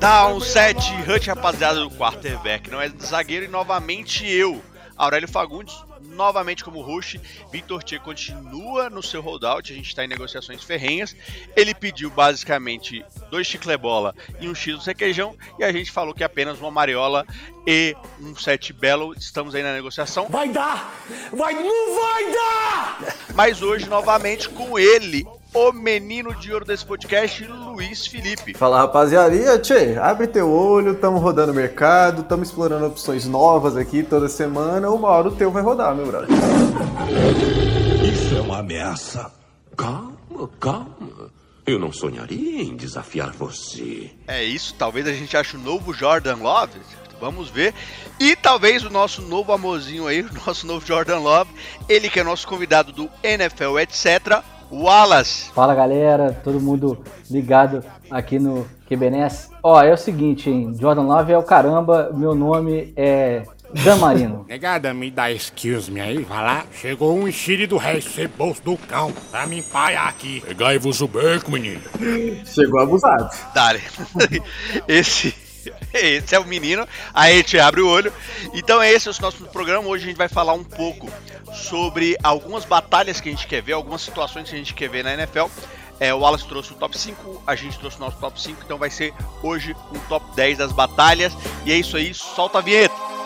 Down 7, Hut rapaziada do quarterback, não é zagueiro e novamente eu, Aurélio Fagundes, novamente como host. Victor Tia continua no seu holdout, a gente está em negociações ferrenhas. Ele pediu basicamente dois chiclebola e um X do requeijão, e a gente falou que apenas uma mariola e um set belo. Estamos aí na negociação. Vai dar! Vai, não vai dar! Mas hoje, novamente, com ele, o menino de ouro desse podcast, Luiz Felipe. Fala rapaziada, tchê, abre teu olho, tamo rodando o mercado, tamo explorando opções novas aqui toda semana, uma hora o teu vai rodar, meu brother. Isso é uma ameaça. Calma, calma. Eu não sonharia em desafiar você. É isso, talvez a gente ache o novo Jordan Love. Vamos ver. E talvez o nosso novo amorzinho aí, o nosso novo Jordan Love, ele que é nosso convidado do NFL, etc. Wallace. Fala galera, todo mundo ligado aqui no QBNS. Ó, é o seguinte, hein? Jordan Love é o caramba, meu nome é Dan Marino. Negada, me dá excuse me aí, vai lá. Chegou um enxire do bolso do cão pra me empaiar aqui. Pegai-vos o beco, menino. Chegou abusado. Dale. Esse esse é o menino. Aí a gente abre o olho. Então esse é o nosso programa. Hoje a gente vai falar um pouco sobre algumas batalhas que a gente quer ver, algumas situações que a gente quer ver na NFL. É, o Wallace trouxe o top 5, a gente trouxe o nosso top 5, então vai ser hoje um top 10 das batalhas. E é isso aí, solta a vinheta!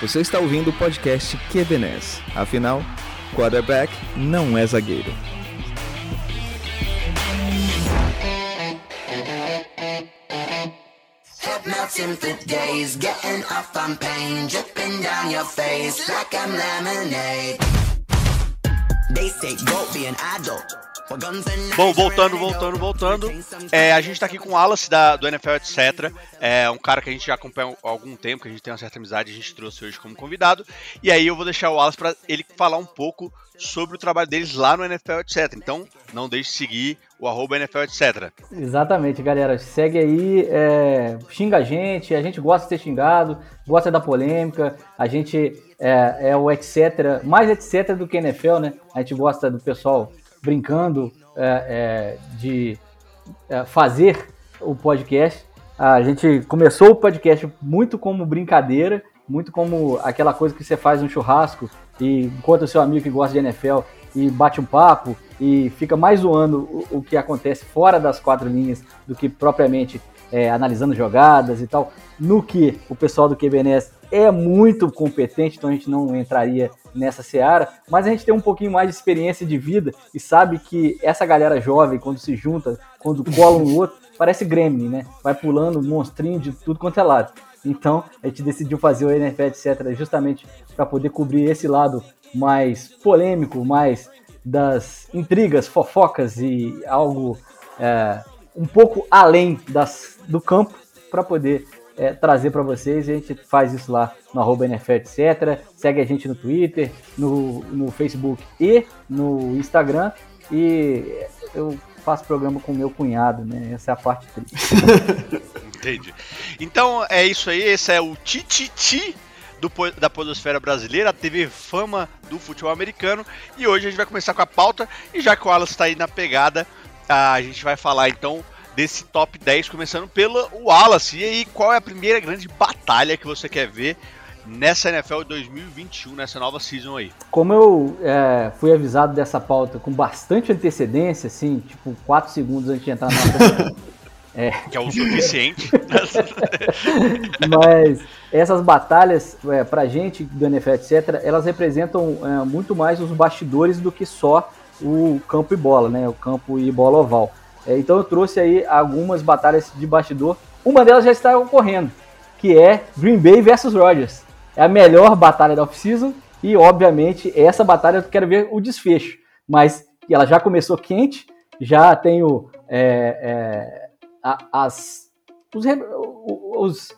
Você está ouvindo o podcast QBNES. Afinal, quarterback não é zagueiro. days, getting off on pain, dripping down your face lemonade. They say go be an adult. Bom, voltando, voltando, voltando. É, a gente tá aqui com o Wallace da, do NFL, etc. É um cara que a gente já acompanha há algum tempo, que a gente tem uma certa amizade, a gente trouxe hoje como convidado. E aí eu vou deixar o Wallace para ele falar um pouco sobre o trabalho deles lá no NFL, etc. Então, não deixe de seguir o arroba NFL, etc. Exatamente, galera. Segue aí, é, xinga a gente, a gente gosta de ser xingado, gosta da polêmica, a gente é, é o etc, mais etc do que NFL, né? A gente gosta do pessoal brincando é, é, de é, fazer o podcast. A gente começou o podcast muito como brincadeira, muito como aquela coisa que você faz um churrasco e encontra o seu amigo que gosta de NFL e bate um papo e fica mais zoando o, o que acontece fora das quatro linhas do que propriamente é, analisando jogadas e tal. No que o pessoal do QBNS é muito competente, então a gente não entraria nessa seara, mas a gente tem um pouquinho mais de experiência de vida e sabe que essa galera jovem, quando se junta, quando cola um outro, parece Gremlin, né? Vai pulando monstrinho de tudo quanto é lado. Então a gente decidiu fazer o NFL, etc., justamente para poder cobrir esse lado mais polêmico, mais das intrigas, fofocas e algo é, um pouco além das, do campo para poder é, trazer para vocês. A gente faz isso lá no arroba NFL, etc. Segue a gente no Twitter, no, no Facebook e no Instagram. E eu faço programa com meu cunhado, né? Essa é a parte triste. Entendi. Então é isso aí, esse é o Tititi do, da Podosfera Brasileira, a TV Fama do futebol americano. E hoje a gente vai começar com a pauta. E já que o Alan está aí na pegada, a gente vai falar então desse top 10, começando pelo Wallace. E aí, qual é a primeira grande batalha que você quer ver nessa NFL 2021, nessa nova season aí? Como eu é, fui avisado dessa pauta com bastante antecedência, assim, tipo 4 segundos antes de entrar na é. Que é o suficiente. Mas essas batalhas, é, pra gente do NFL, etc., elas representam é, muito mais os bastidores do que só o campo e bola, né? O campo e bola oval. É, então eu trouxe aí algumas batalhas de bastidor. Uma delas já está ocorrendo, que é Green Bay versus Rodgers. É a melhor batalha da off-season e, obviamente, essa batalha eu quero ver o desfecho. Mas ela já começou quente, já tenho é, é, as, os, os,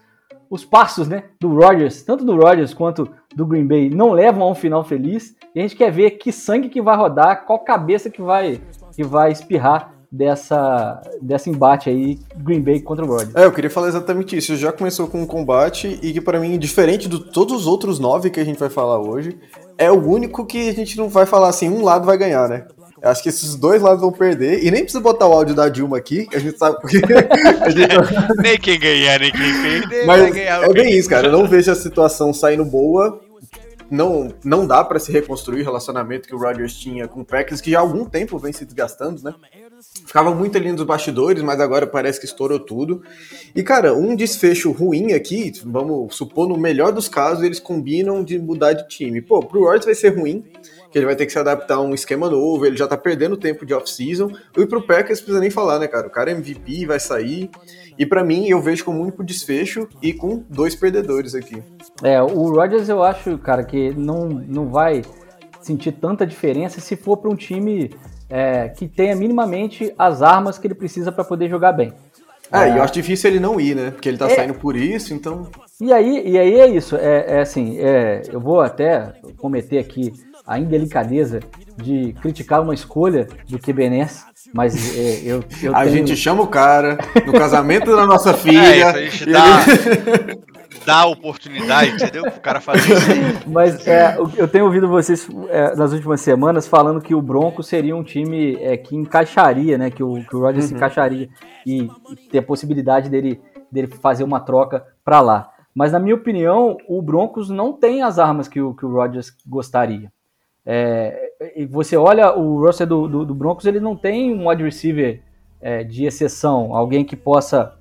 os, passos né, do Rodgers, tanto do Rodgers quanto do Green Bay, não levam a um final feliz. E a gente quer ver que sangue que vai rodar, qual cabeça que vai, que vai espirrar dessa, dessa embate aí, Green Bay contra o Rodgers. É, eu queria falar exatamente isso. Já começou com um combate e que para mim, diferente de todos os outros nove que a gente vai falar hoje, é o único que a gente não vai falar assim, um lado vai ganhar, né? Eu acho que esses dois lados vão perder. E nem precisa botar o áudio da Dilma aqui, a gente sabe porque. gente... nem quem ganhar, nem quem perder. Mas é bem isso, cara. Eu não vejo a situação saindo boa. Não, não dá para se reconstruir o relacionamento que o Rodgers tinha com o Packers, que já há algum tempo vem se desgastando, né? Ficava muito ali nos bastidores, mas agora parece que estourou tudo. E, cara, um desfecho ruim aqui, vamos supor, no melhor dos casos, eles combinam de mudar de time. Pô, pro Rodgers vai ser ruim, que ele vai ter que se adaptar a um esquema novo, ele já tá perdendo tempo de off-season. E pro Packers precisa nem falar, né, cara? O cara é MVP, vai sair. E para mim, eu vejo com único desfecho e com dois perdedores aqui. É, o Rodgers eu acho, cara, que não, não vai sentir tanta diferença se for para um time é, que tenha minimamente as armas que ele precisa para poder jogar bem. É, é, e eu acho difícil ele não ir, né? Porque ele tá é, saindo por isso, então. E aí, e aí é isso. É, é assim, é, eu vou até cometer aqui a indelicadeza de criticar uma escolha do QBNS, mas é, eu, eu A tenho... gente chama o cara no casamento da nossa filha. É, isso, a gente dá, ele... dá oportunidade, entendeu? O cara fazer isso aí. Mas é, eu tenho ouvido vocês é, nas últimas semanas falando que o Broncos seria um time é, que encaixaria, né? Que o, que o Rodgers uhum. se encaixaria e, e ter a possibilidade dele, dele fazer uma troca para lá. Mas na minha opinião, o Broncos não tem as armas que o, que o Rodgers gostaria. É, e você olha o roster do, do, do, Broncos, ele não tem um wide receiver é, de exceção, alguém que possa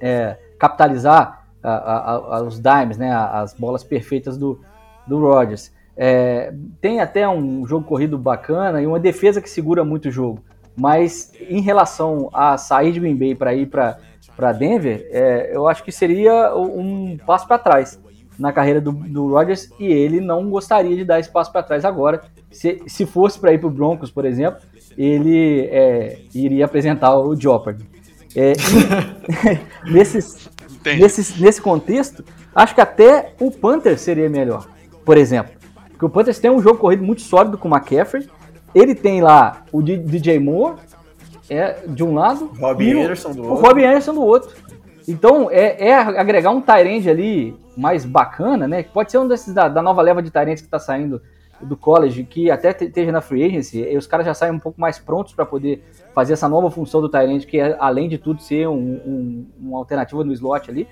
é, capitalizar a, a, dimes, né, as bolas perfeitas do, do Rodgers. É, tem até um jogo corrido bacana e uma defesa que segura muito o jogo, mas em relação a sair de Green Bay para ir para Denver, é, eu acho que seria um passo para trás na carreira do, do Rodgers e ele não gostaria de dar espaço para trás agora. Se, se fosse para ir para o Broncos, por exemplo, ele é, iria apresentar o Jeopardy. É, nesses, nesses, nesse contexto, acho que até o Panthers seria melhor, por exemplo. Porque o Panthers tem um jogo corrido muito sólido com o McCaffrey. Ele tem lá o DJ Moore é, de um lado Robbie Anderson do o outro. Robbie Anderson do outro. Então, é, é agregar um Tyrande ali mais bacana, né? Pode ser um desses da, da nova leva de Tyrands que está saindo do college, que até esteja na free agency, e os caras já saem um pouco mais prontos para poder fazer essa nova função do Tyrant, que é, além de tudo, ser um, um, uma alternativa no slot ali,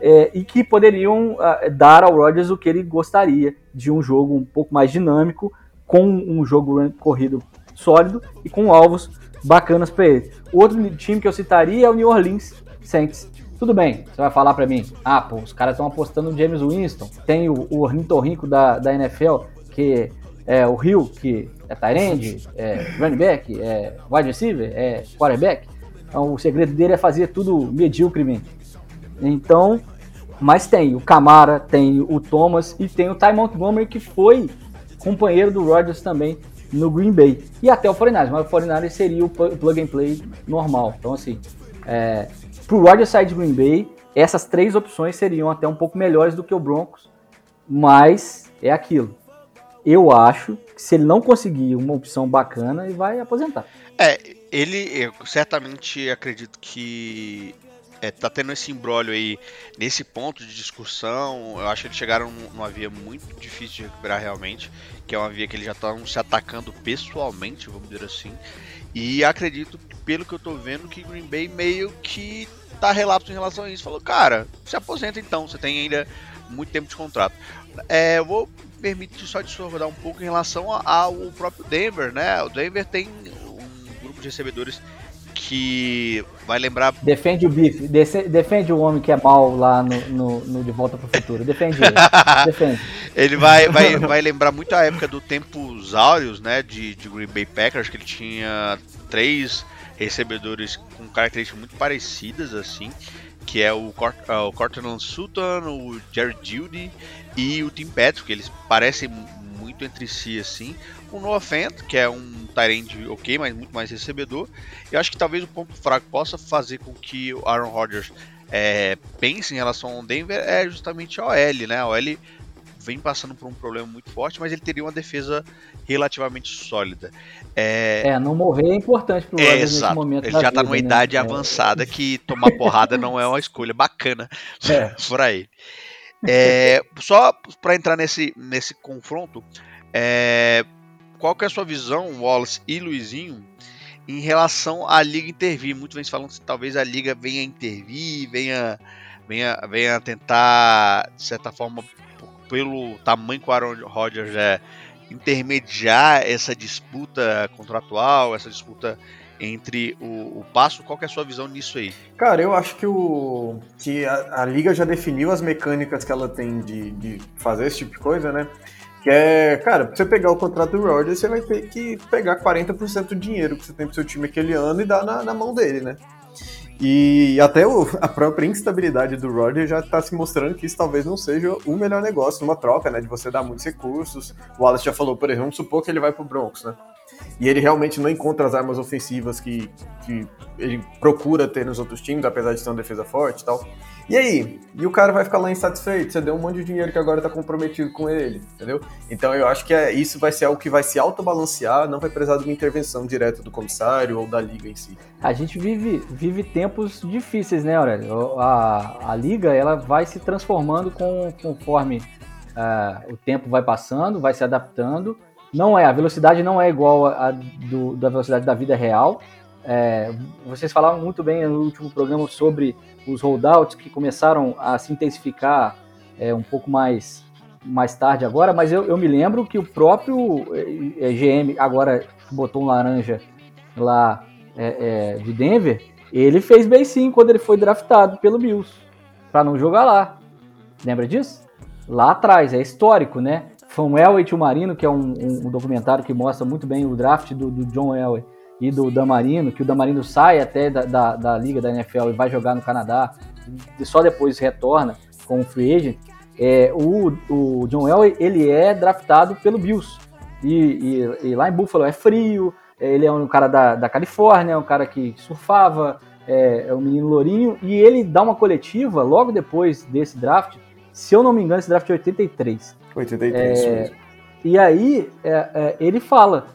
é, e que poderiam uh, dar ao Rodgers o que ele gostaria de um jogo um pouco mais dinâmico, com um jogo corrido sólido e com alvos bacanas para ele. Outro time que eu citaria é o New Orleans Saints, tudo bem, você vai falar para mim, ah, pô, os caras estão apostando no James Winston, tem o, o ornitorrinco da, da NFL, que é o Rio, que é Tyrande, é running back, é wide receiver, é quarterback. Então o segredo dele é fazer tudo medíocremente. Então, mas tem o Camara, tem o Thomas e tem o Ty Montgomery, que foi companheiro do Rodgers também no Green Bay. E até o 49 mas o 49 seria o plug and play normal. Então, assim, é, Pro Rodgers sair de Green Bay, essas três opções seriam até um pouco melhores do que o Broncos, mas é aquilo. Eu acho que se ele não conseguir uma opção bacana, ele vai aposentar. É, ele, eu certamente acredito que é, tá tendo esse embrólio aí nesse ponto de discussão. Eu acho que eles chegaram numa via muito difícil de recuperar realmente, que é uma via que eles já estão se atacando pessoalmente, vamos dizer assim. E acredito, pelo que eu tô vendo, que Green Bay meio que tá relapso em relação a isso. Falou, cara, se aposenta então, você tem ainda muito tempo de contrato. É, eu vou permitir só discordar um pouco em relação ao próprio Denver, né? O Denver tem um grupo de recebedores que vai lembrar. Defende o bife, defende o homem que é mal lá no, no, no De Volta para o Futuro. Defende ele. defende. Ele vai, vai, vai lembrar muito a época do Tempos Áureos, né? De, de Green Bay Packers, que ele tinha três recebedores com características muito parecidas, assim. Que é o, Cort, uh, o Cortland Sutton, o Jerry Judy e o Tim Patrick. Eles parecem muito entre si, assim. O Noah Fent, que é um Tyrande ok, mas muito mais recebedor. Eu acho que talvez o ponto fraco possa fazer com que o Aaron Rodgers é, pense em relação ao Denver é justamente a OL, né? A OL vem passando por um problema muito forte, mas ele teria uma defesa relativamente sólida. É, é não morrer é importante pro é, nesse momento. Ele já tá vida, numa né? idade é. avançada que tomar porrada não é uma escolha bacana é. para ele. É, só para entrar nesse, nesse confronto, é, qual que é a sua visão, Wallace e Luizinho, em relação à liga intervir? Muitos vêm falando que talvez a liga venha intervir, venha, venha, venha tentar, de certa forma, pelo tamanho que o Aaron Rodgers é, intermediar essa disputa contratual, essa disputa entre o, o, passo. Qual é a sua visão nisso aí? Cara, eu acho que, o, que a, a liga já definiu as mecânicas que ela tem de, de fazer esse tipo de coisa, né? Que é, cara, pra você pegar o contrato do Rodgers, você vai ter que pegar 40% do dinheiro que você tem pro seu time aquele ano e dar na, na mão dele, né? E até o, a própria instabilidade do Rodgers já está se mostrando que isso talvez não seja o melhor negócio numa troca, né? De você dar muitos recursos. O Wallace já falou, por exemplo, vamos supor que ele vai pro Broncos, né? E ele realmente não encontra as armas ofensivas que, que ele procura ter nos outros times, apesar de ter uma defesa forte e tal. E aí? E o cara vai ficar lá insatisfeito? Você deu um monte de dinheiro que agora tá comprometido com ele, entendeu? Então eu acho que é, isso vai ser algo que vai se autobalancear, não vai precisar de uma intervenção direta do comissário ou da liga em si. A gente vive, vive tempos difíceis, né, Aurélio? A, a liga ela vai se transformando com, conforme uh, o tempo vai passando, vai se adaptando não é, a velocidade não é igual a, do, da velocidade da vida real. É, vocês falaram muito bem no último programa sobre os holdouts que começaram a se intensificar é, um pouco mais, mais tarde agora, mas eu, eu me lembro que o próprio é, é GM agora botou um laranja lá é, é, de Denver, ele fez bem sim quando ele foi draftado pelo Bills, para não jogar lá. Lembra disso? Lá atrás, é histórico, né? From Elway to Marino, que é um, um, documentário que mostra muito bem o draft do, do John Elway e do Damarino, que o Damarino sai até da, da, da, liga da NFL e vai jogar no Canadá, e só depois retorna como free agent. É, o, o John Elway, ele é draftado pelo Bills. E, e, e, lá em Buffalo é frio, é, ele é um cara da, da Califórnia, é um cara que surfava, é, é um menino lourinho, e ele dá uma coletiva logo depois desse draft, se eu não me engano, esse draft é 83. 83, é, E aí é, é, ele fala: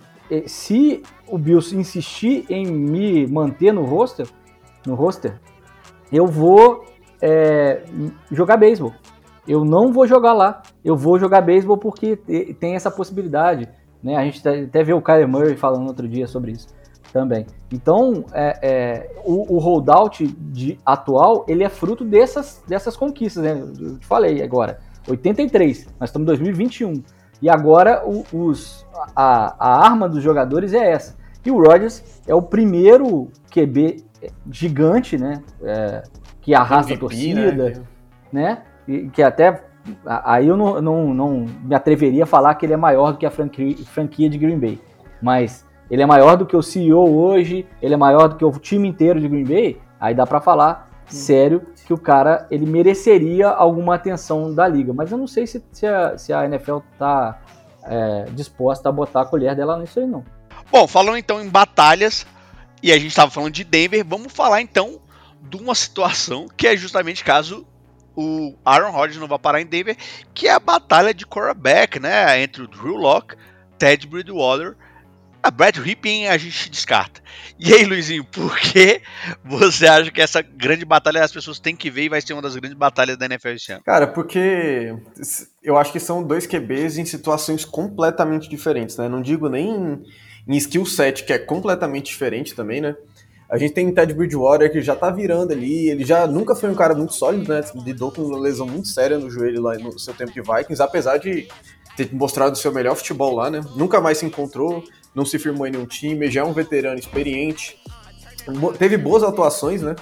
se o Bills insistir em me manter no roster, no roster, eu vou é, jogar beisebol. Eu não vou jogar lá. Eu vou jogar beisebol porque tem essa possibilidade. Né? A gente até viu o Kyle Murray falando outro dia sobre isso também. Então, é, é, o, o holdout de, atual, ele é fruto dessas, dessas conquistas, né? Eu te falei agora. 83, nós estamos em 2021. E agora o, os, a, a arma dos jogadores é essa. E o Rodgers é o primeiro QB gigante, né? É, que arrasta MVP, a torcida, né? né? E, que até. Aí eu não, não, não me atreveria a falar que ele é maior do que a franquia, franquia de Green Bay. Mas ele é maior do que o CEO hoje, ele é maior do que o time inteiro de Green Bay. Aí dá para falar sério que o cara ele mereceria alguma atenção da liga. Mas eu não sei se, se, a, se a NFL tá é, disposta a botar a colher dela nisso aí, não. Bom, falando então em batalhas, e a gente estava falando de Denver, vamos falar então de uma situação que é justamente caso o Aaron Rodgers não vá parar em Denver, que é a batalha de quarterback, né, entre o Drew Locke, Ted Bridgewater a Brad Rippin a gente descarta. E aí, Luizinho, por que você acha que essa grande batalha as pessoas têm que ver e vai ser uma das grandes batalhas da NFL esse ano? Cara, porque eu acho que são dois QBs em situações completamente diferentes, né? Não digo nem em skill set, que é completamente diferente também, né? A gente tem Ted Bridgewater que já tá virando ali, ele já nunca foi um cara muito sólido, né? Lidou com uma lesão muito séria no joelho lá no seu tempo de Vikings, apesar de ter mostrado o seu melhor futebol lá, né? Nunca mais se encontrou não se firmou em nenhum time, já é um veterano experiente. Teve boas atuações, né?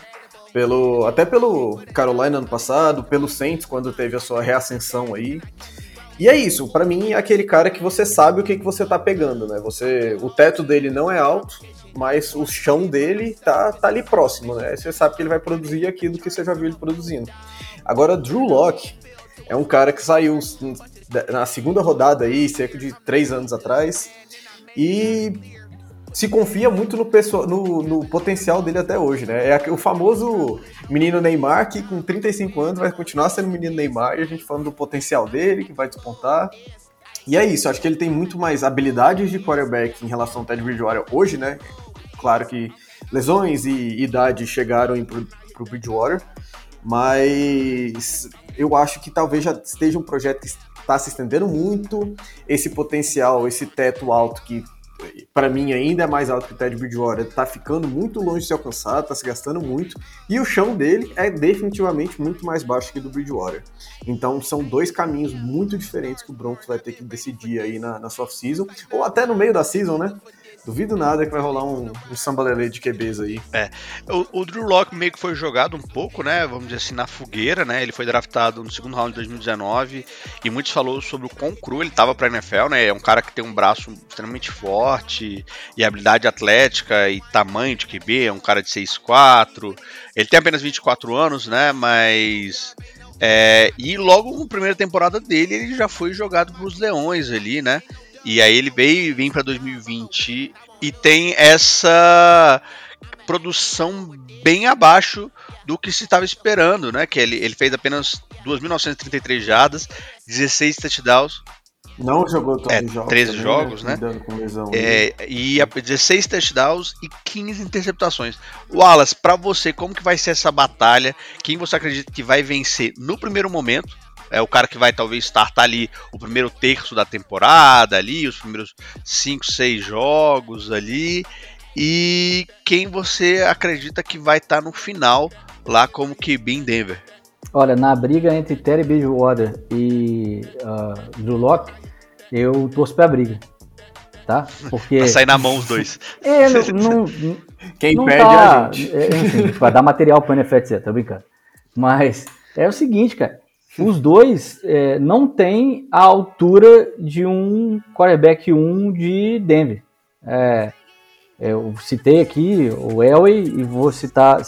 Pelo, até pelo Carolina ano passado, pelo Saints quando teve a sua reascensão aí. E é isso, para mim é aquele cara que você sabe o que, que você tá pegando, né? Você, o teto dele não é alto, mas o chão dele tá, tá ali próximo, né? Você sabe que ele vai produzir aquilo que você já viu ele produzindo. Agora, Drew Locke é um cara que saiu na segunda rodada aí, cerca de três anos atrás, e se confia muito no, pessoal, no, no, potencial dele até hoje, né? É o famoso menino Neymar que com 35 anos vai continuar sendo menino Neymar e a gente falando do potencial dele, que vai despontar. E é isso, acho que ele tem muito mais habilidades de quarterback em relação ao Ted Bridgewater hoje, né? Claro que lesões e idade chegaram pro, pro Bridgewater, mas eu acho que talvez já esteja um projeto está se estendendo muito, esse potencial, esse teto alto que para mim ainda é mais alto que o Ted Bridgewater, tá ficando muito longe de ser alcançado, tá se gastando muito, e o chão dele é definitivamente muito mais baixo que o do Bridgewater. Então são dois caminhos muito diferentes que o Broncos vai ter que decidir aí na, na sua off-season, ou até no meio da season, né? Duvido nada que vai rolar um, um sambalelê de QBs aí. É. O, o, Drew Locke meio que foi jogado um pouco, né? Vamos dizer assim, na fogueira, né? Ele foi draftado no segundo round de 2019 e muitos falou sobre o quão cru ele tava pra NFL, né? É um cara que tem um braço extremamente forte e habilidade atlética e tamanho de QB, é um cara de 6'4". Ele tem apenas 24 anos, né? Mas. É, e logo na primeira temporada dele, ele já foi jogado pros Leões ali, né? E aí ele veio vem para 2020 e tem essa produção bem abaixo do que se estava esperando, né? Que ele, ele fez apenas 2.933 jardas, 16 touchdowns. Não jogou todos é, os jogos. 13 também, né? jogos, né? Lesão, é, e 16 touchdowns e 15 interceptações. Wallace, para você, como que vai ser essa batalha? Quem você acredita que vai vencer no primeiro momento? É o cara que vai talvez startar ali o primeiro terço da temporada ali, os primeiros 5, 6 jogos ali. E quem você acredita que vai estar tá no final lá como QB em Denver? Olha, na briga entre Terry Bridgewater e uh, Drew Locke, eu torço pra briga. Tá? Porque... Vai sair na mão os dois. é, não, não, Quem não perde tá, a gente. É, enfim, vai dar material pro NFL, tá brincando. Mas é o seguinte, cara. Os dois é, não têm a altura de um quarterback 1 de Denver. É, eu citei aqui o Elway e vou citar,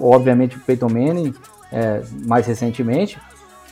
obviamente, o Peyton Manning é, mais recentemente,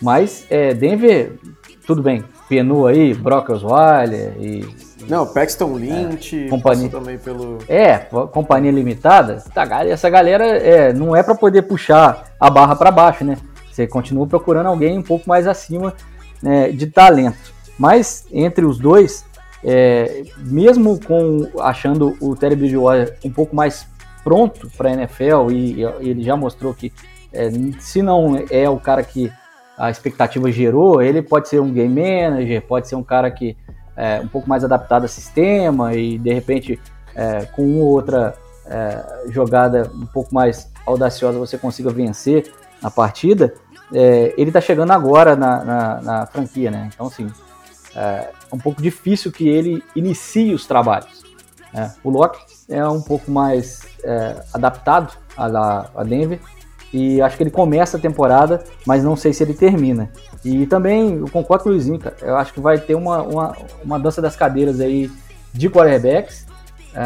mas é, Denver, tudo bem, penou aí, Brock Osweiler e... Não, Paxton Lynch, é, companhia, também pelo... É, companhia limitada, tá, essa galera é, não é para poder puxar a barra para baixo, né? Você continua procurando alguém um pouco mais acima né, de talento. Mas entre os dois, é, mesmo com achando o Terry Bridgewater um pouco mais pronto para a NFL e, e, ele já mostrou que é, se não é o cara que a expectativa gerou, ele pode ser um game manager, pode ser um cara que é um pouco mais adaptado ao sistema e de repente é, com uma ou outra é, jogada um pouco mais audaciosa você consiga vencer a partida é, ele está chegando agora na, na, na, franquia, né? Então, assim, é um pouco difícil que ele inicie os trabalhos. Né? O Locke é um pouco mais é, adaptado a, a Denver e acho que ele começa a temporada, mas não sei se ele termina. E também, eu concordo com o Luizinho, cara, eu acho que vai ter uma, uma, uma dança das cadeiras aí de quarterbacks. É,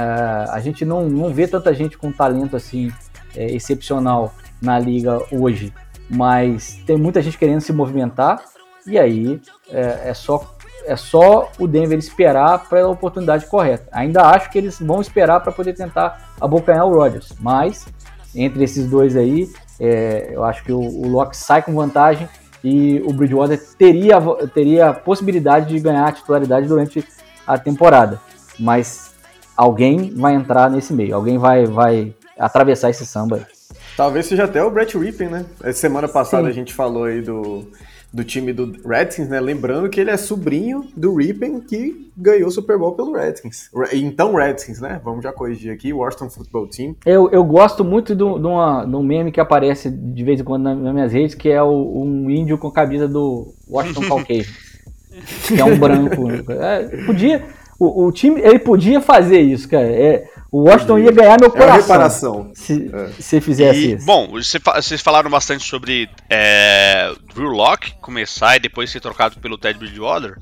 a gente não, não vê tanta gente com talento assim é, excepcional na liga hoje mas tem muita gente querendo se movimentar e aí é, é só é só o Denver esperar para a oportunidade correta. Ainda acho que eles vão esperar para poder tentar abocanhar o Rodgers, mas entre esses dois aí, é, eu acho que o, o Locke sai com vantagem e o Bridgewater teria, teria a possibilidade de ganhar a titularidade durante a temporada. Mas alguém vai entrar nesse meio, alguém vai, vai atravessar esse samba aí. Talvez seja até o Brett Rippin, né? Semana passada Sim. a gente falou aí do, do time do Redskins, né? Lembrando que ele é sobrinho do Rippin que ganhou o Super Bowl pelo Redskins. Então Redskins, né? Vamos já corrigir aqui, Washington Football Team. Eu, eu gosto muito de um meme que aparece de vez em quando nas minhas redes, que é o, um índio com a camisa do Washington Caucasian. que é um branco. É, podia... O, o, time, ele podia fazer isso, cara. É, o Washington ia ganhar meu coração. É reparação. Se, é. se fizesse e, isso. Bom, vocês falaram bastante sobre é, Drew Locke começar e depois ser trocado pelo Ted Bridgewater.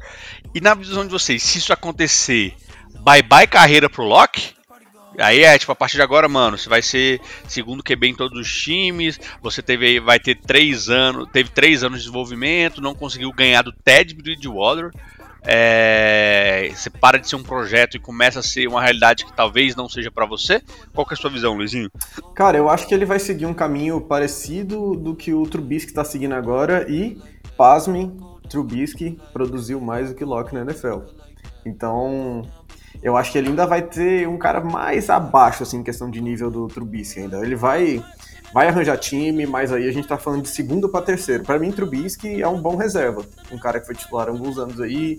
E na visão de vocês, se isso acontecer, bye bye carreira pro Locke? Aí é, tipo, a partir de agora, mano, você vai ser segundo QB em todos os times, você teve vai ter três anos, teve três anos de desenvolvimento, não conseguiu ganhar do Ted Bridgewater. É, você para de ser um projeto e começa a ser uma realidade que talvez não seja para você? Qual que é a sua visão, Luizinho? Cara, eu acho que ele vai seguir um caminho parecido do que o Trubisky está seguindo agora e, pasmem, Trubisky produziu mais do que Locke na NFL. Então, eu acho que ele ainda vai ter um cara mais abaixo, assim, em questão de nível do Trubisky ainda. Ele vai vai arranjar time, mas aí a gente tá falando de segundo para terceiro. Para mim, Trubisky é um bom reserva. Um cara que foi titular há alguns anos aí.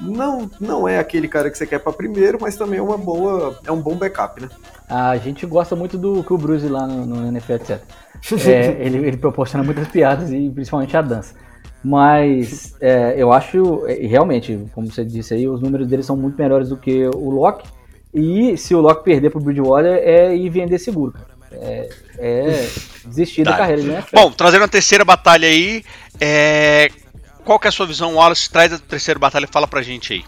Não, não é aquele cara que você quer para primeiro, mas também é uma boa, é um bom backup, né? A gente gosta muito do que o Bruce lá no, no NFL, etc. É, ele, ele proporciona muitas piadas e principalmente a dança. Mas é, eu acho, é, realmente, como você disse aí, os números dele são muito melhores do que o Locke. E se o Locke perder pro Bridgewater, é ir vender seguro. É, é desistir da carreira NFL. Bom, trazendo a terceira batalha aí, é... qual que é a sua visão, Wallace? Traz a terceira batalha e fala pra gente aí.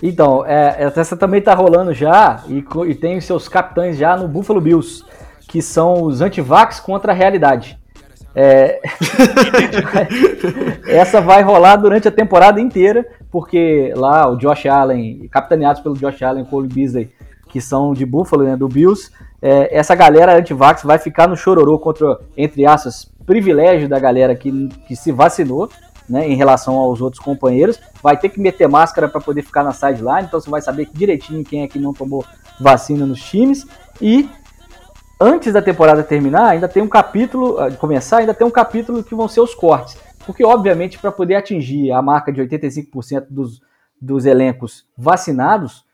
Então, é, essa também tá rolando já e, e tem os seus capitães já no Buffalo Bills, que são os antivax contra a realidade. É... Essa vai rolar durante a temporada inteira, porque lá o Josh Allen, capitaneados pelo Josh Allen e Cole Beasley, que são de Buffalo, né, do Bills, é, essa galera anti-vax vai ficar no chororô contra, entre aspas, privilégio da galera que, que se vacinou, né, em relação aos outros companheiros. Vai ter que meter máscara para poder ficar na sideline, então você vai saber direitinho quem é que não tomou vacina nos times. E antes da temporada terminar, ainda tem um capítulo, ah, de começar, ainda tem um capítulo que vão ser os cortes. Porque, obviamente, para poder atingir a marca de 85% dos, dos elencos vacinados,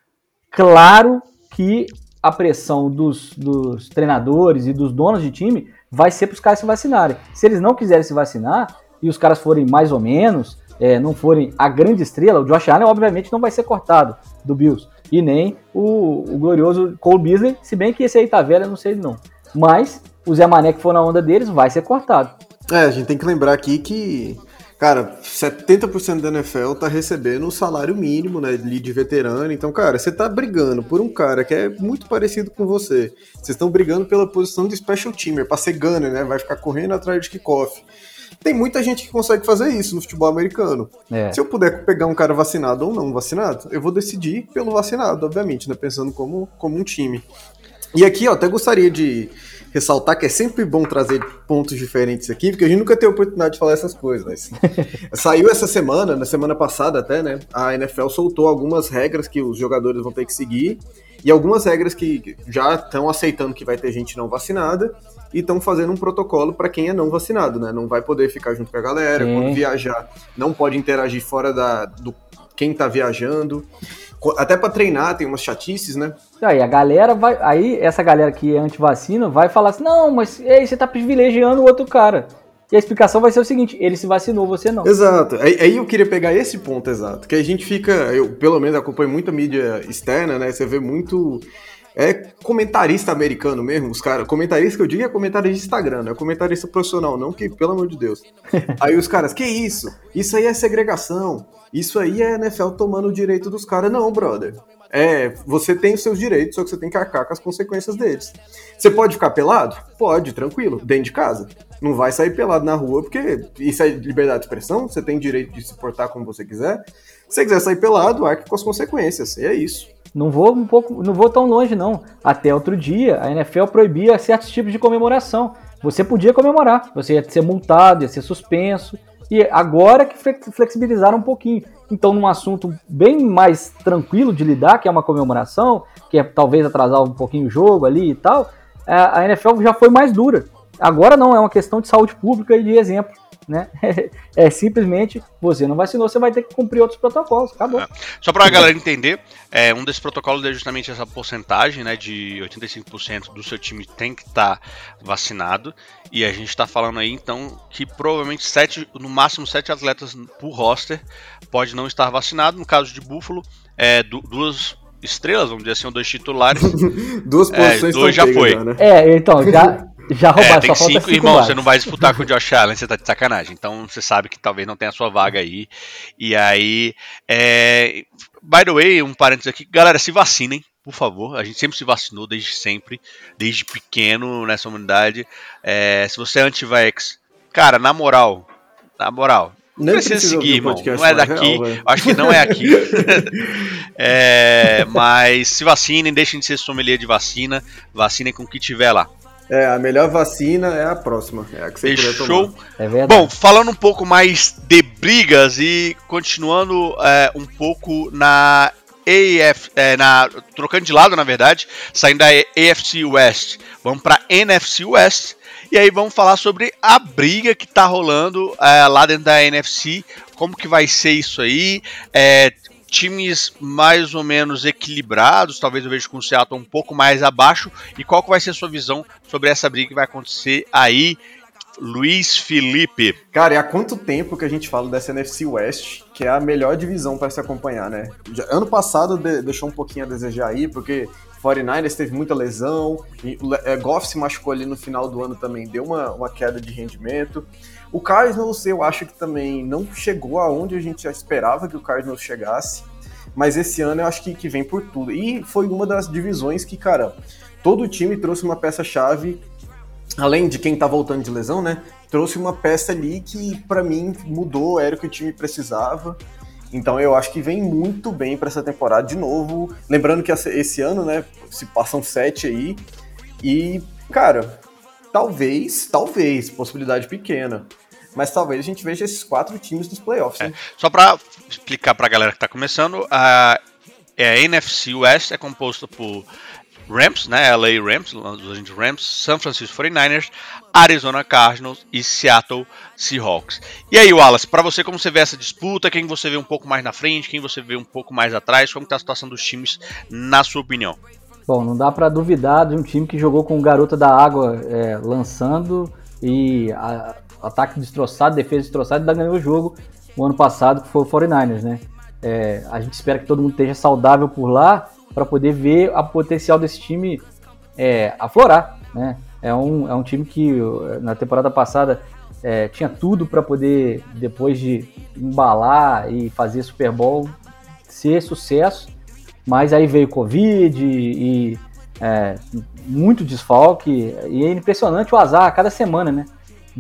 claro que a pressão dos, dos treinadores e dos donos de time vai ser para os caras se vacinarem. Se eles não quiserem se vacinar e os caras forem mais ou menos, é, não forem a grande estrela, o Josh Allen obviamente não vai ser cortado do Bills. E nem o, o glorioso Cole Beasley, se bem que esse aí tá velho, eu não sei não. Mas o Zé Mané que for na onda deles vai ser cortado. É, a gente tem que lembrar aqui que Cara, 70% da NFL tá recebendo o salário mínimo, né, de veterano. Então, cara, você tá brigando por um cara que é muito parecido com você. Vocês estão brigando pela posição de special teamer, pra ser gunner, né? Vai ficar correndo atrás de kickoff. Tem muita gente que consegue fazer isso no futebol americano. É. Se eu puder pegar um cara vacinado ou não vacinado, eu vou decidir pelo vacinado, obviamente, né? Pensando como, como um time. E aqui, ó, até gostaria de ressaltar que é sempre bom trazer pontos diferentes aqui, porque a gente nunca tem a oportunidade de falar essas coisas. Saiu essa semana, na semana passada até, né? A NFL soltou algumas regras que os jogadores vão ter que seguir e algumas regras que já estão aceitando que vai ter gente não vacinada e estão fazendo um protocolo para quem é não vacinado, né? Não vai poder ficar junto com a galera, Sim. quando viajar, não pode interagir fora da, do quem tá viajando. Até para treinar tem umas chatices, né? Aí a galera vai. Aí essa galera que é anti-vacina vai falar assim: não, mas aí você tá privilegiando o outro cara. E a explicação vai ser o seguinte: ele se vacinou, você não. Exato. Aí, aí, eu queria pegar esse ponto exato. Que a gente fica. Eu, pelo menos, acompanho muita mídia externa, né? Você vê muito. É comentarista americano mesmo, os caras. Comentarista que eu digo é comentarista de Instagram, não é comentarista profissional, não, que, pelo amor de Deus. aí os caras, que isso? Isso aí é segregação. Isso aí é NFL tomando o direito dos caras. Não, brother. É, você tem os seus direitos, só que você tem que arcar com as consequências deles. Você pode ficar pelado? Pode, tranquilo, dentro de casa. Não vai sair pelado na rua, porque isso é liberdade de expressão, você tem direito de se portar como você quiser. Se você quiser sair pelado, arque com as consequências. E é isso. Não vou um pouco, não vou tão longe não. Até outro dia, a NFL proibia certos tipos de comemoração. Você podia comemorar, você ia ser multado, ia ser suspenso. E agora que flexibilizaram um pouquinho. Então, num assunto bem mais tranquilo de lidar, que é uma comemoração, que é talvez atrasar um pouquinho o jogo ali e tal, a NFL já foi mais dura. Agora não, é uma questão de saúde pública e de exemplo né? É, simplesmente você não vacinou, você vai ter que cumprir outros protocolos, acabou. É. Só para a galera entender, é, um desses protocolos é justamente essa porcentagem, né, de 85% do seu time tem que estar tá vacinado, e a gente está falando aí então que provavelmente sete, no máximo sete atletas por roster pode não estar vacinado, no caso de Buffalo, é, duas estrelas, vamos dizer assim, dois titulares. Duas é, posições é, dois já foi. Já, né? É, então, já, já roubaram, é, tem só cinco, irmão, você não vai disputar com o Josh Allen, você tá de sacanagem. Então você sabe que talvez não tenha a sua vaga aí. E aí, é... by the way, um parênteses aqui, galera, se vacinem, por favor. A gente sempre se vacinou desde sempre, desde pequeno nessa humanidade. É... Se você é anti-vax, cara, na moral, na moral, Não precisa seguir, irmão. Não é daqui. Real, acho que não é aqui. é, mas se vacinem, deixem de ser sommelier de vacina. Vacinem com o que tiver lá. É, a melhor vacina é a próxima. É a que você Fechou. É verdade. Bom, falando um pouco mais de brigas e continuando é, um pouco na AF, é, na, trocando de lado, na verdade, saindo da AFC West, vamos para NFC West. E aí vamos falar sobre a briga que tá rolando é, lá dentro da NFC, como que vai ser isso aí. É, times mais ou menos equilibrados, talvez eu veja com o Seattle um pouco mais abaixo. E qual que vai ser a sua visão sobre essa briga que vai acontecer aí Luiz Felipe. Cara, e há quanto tempo que a gente fala dessa NFC West, que é a melhor divisão para se acompanhar, né? Ano passado de, deixou um pouquinho a desejar aí, porque 49ers teve muita lesão, e, é, Goff se machucou ali no final do ano também, deu uma, uma queda de rendimento. O Cardinals, eu acho que também não chegou aonde a gente já esperava que o Cardinals chegasse, mas esse ano eu acho que, que vem por tudo. E foi uma das divisões que, cara, todo time trouxe uma peça-chave além de quem tá voltando de lesão, né? Trouxe uma peça ali que, para mim, mudou, era o que o time precisava. Então eu acho que vem muito bem para essa temporada de novo. Lembrando que esse ano, né, se passam sete aí. E, cara, talvez, talvez, possibilidade pequena. Mas talvez a gente veja esses quatro times nos playoffs. É. Só para explicar para a galera que está começando, a, é, a NFC West é composta por Rams, né? LA Rams, Los Angeles Rams, San Francisco 49ers, Arizona Cardinals e Seattle Seahawks. E aí, Wallace, para você, como você vê essa disputa? Quem você vê um pouco mais na frente? Quem você vê um pouco mais atrás? Como está a situação dos times, na sua opinião? Bom, não dá para duvidar de um time que jogou com o Garota da Água é, lançando e a, ataque destroçado, defesa destroçada, ainda ganhou o jogo o ano passado, que foi o 49ers, né? É, a gente espera que todo mundo esteja saudável por lá para poder ver a potencial desse time é, aflorar, né? É um, é um time que na temporada passada é, tinha tudo para poder, depois de embalar e fazer Super Bowl, ser sucesso, mas aí veio Covid e, e é, muito desfalque, e é impressionante o azar a cada semana, né,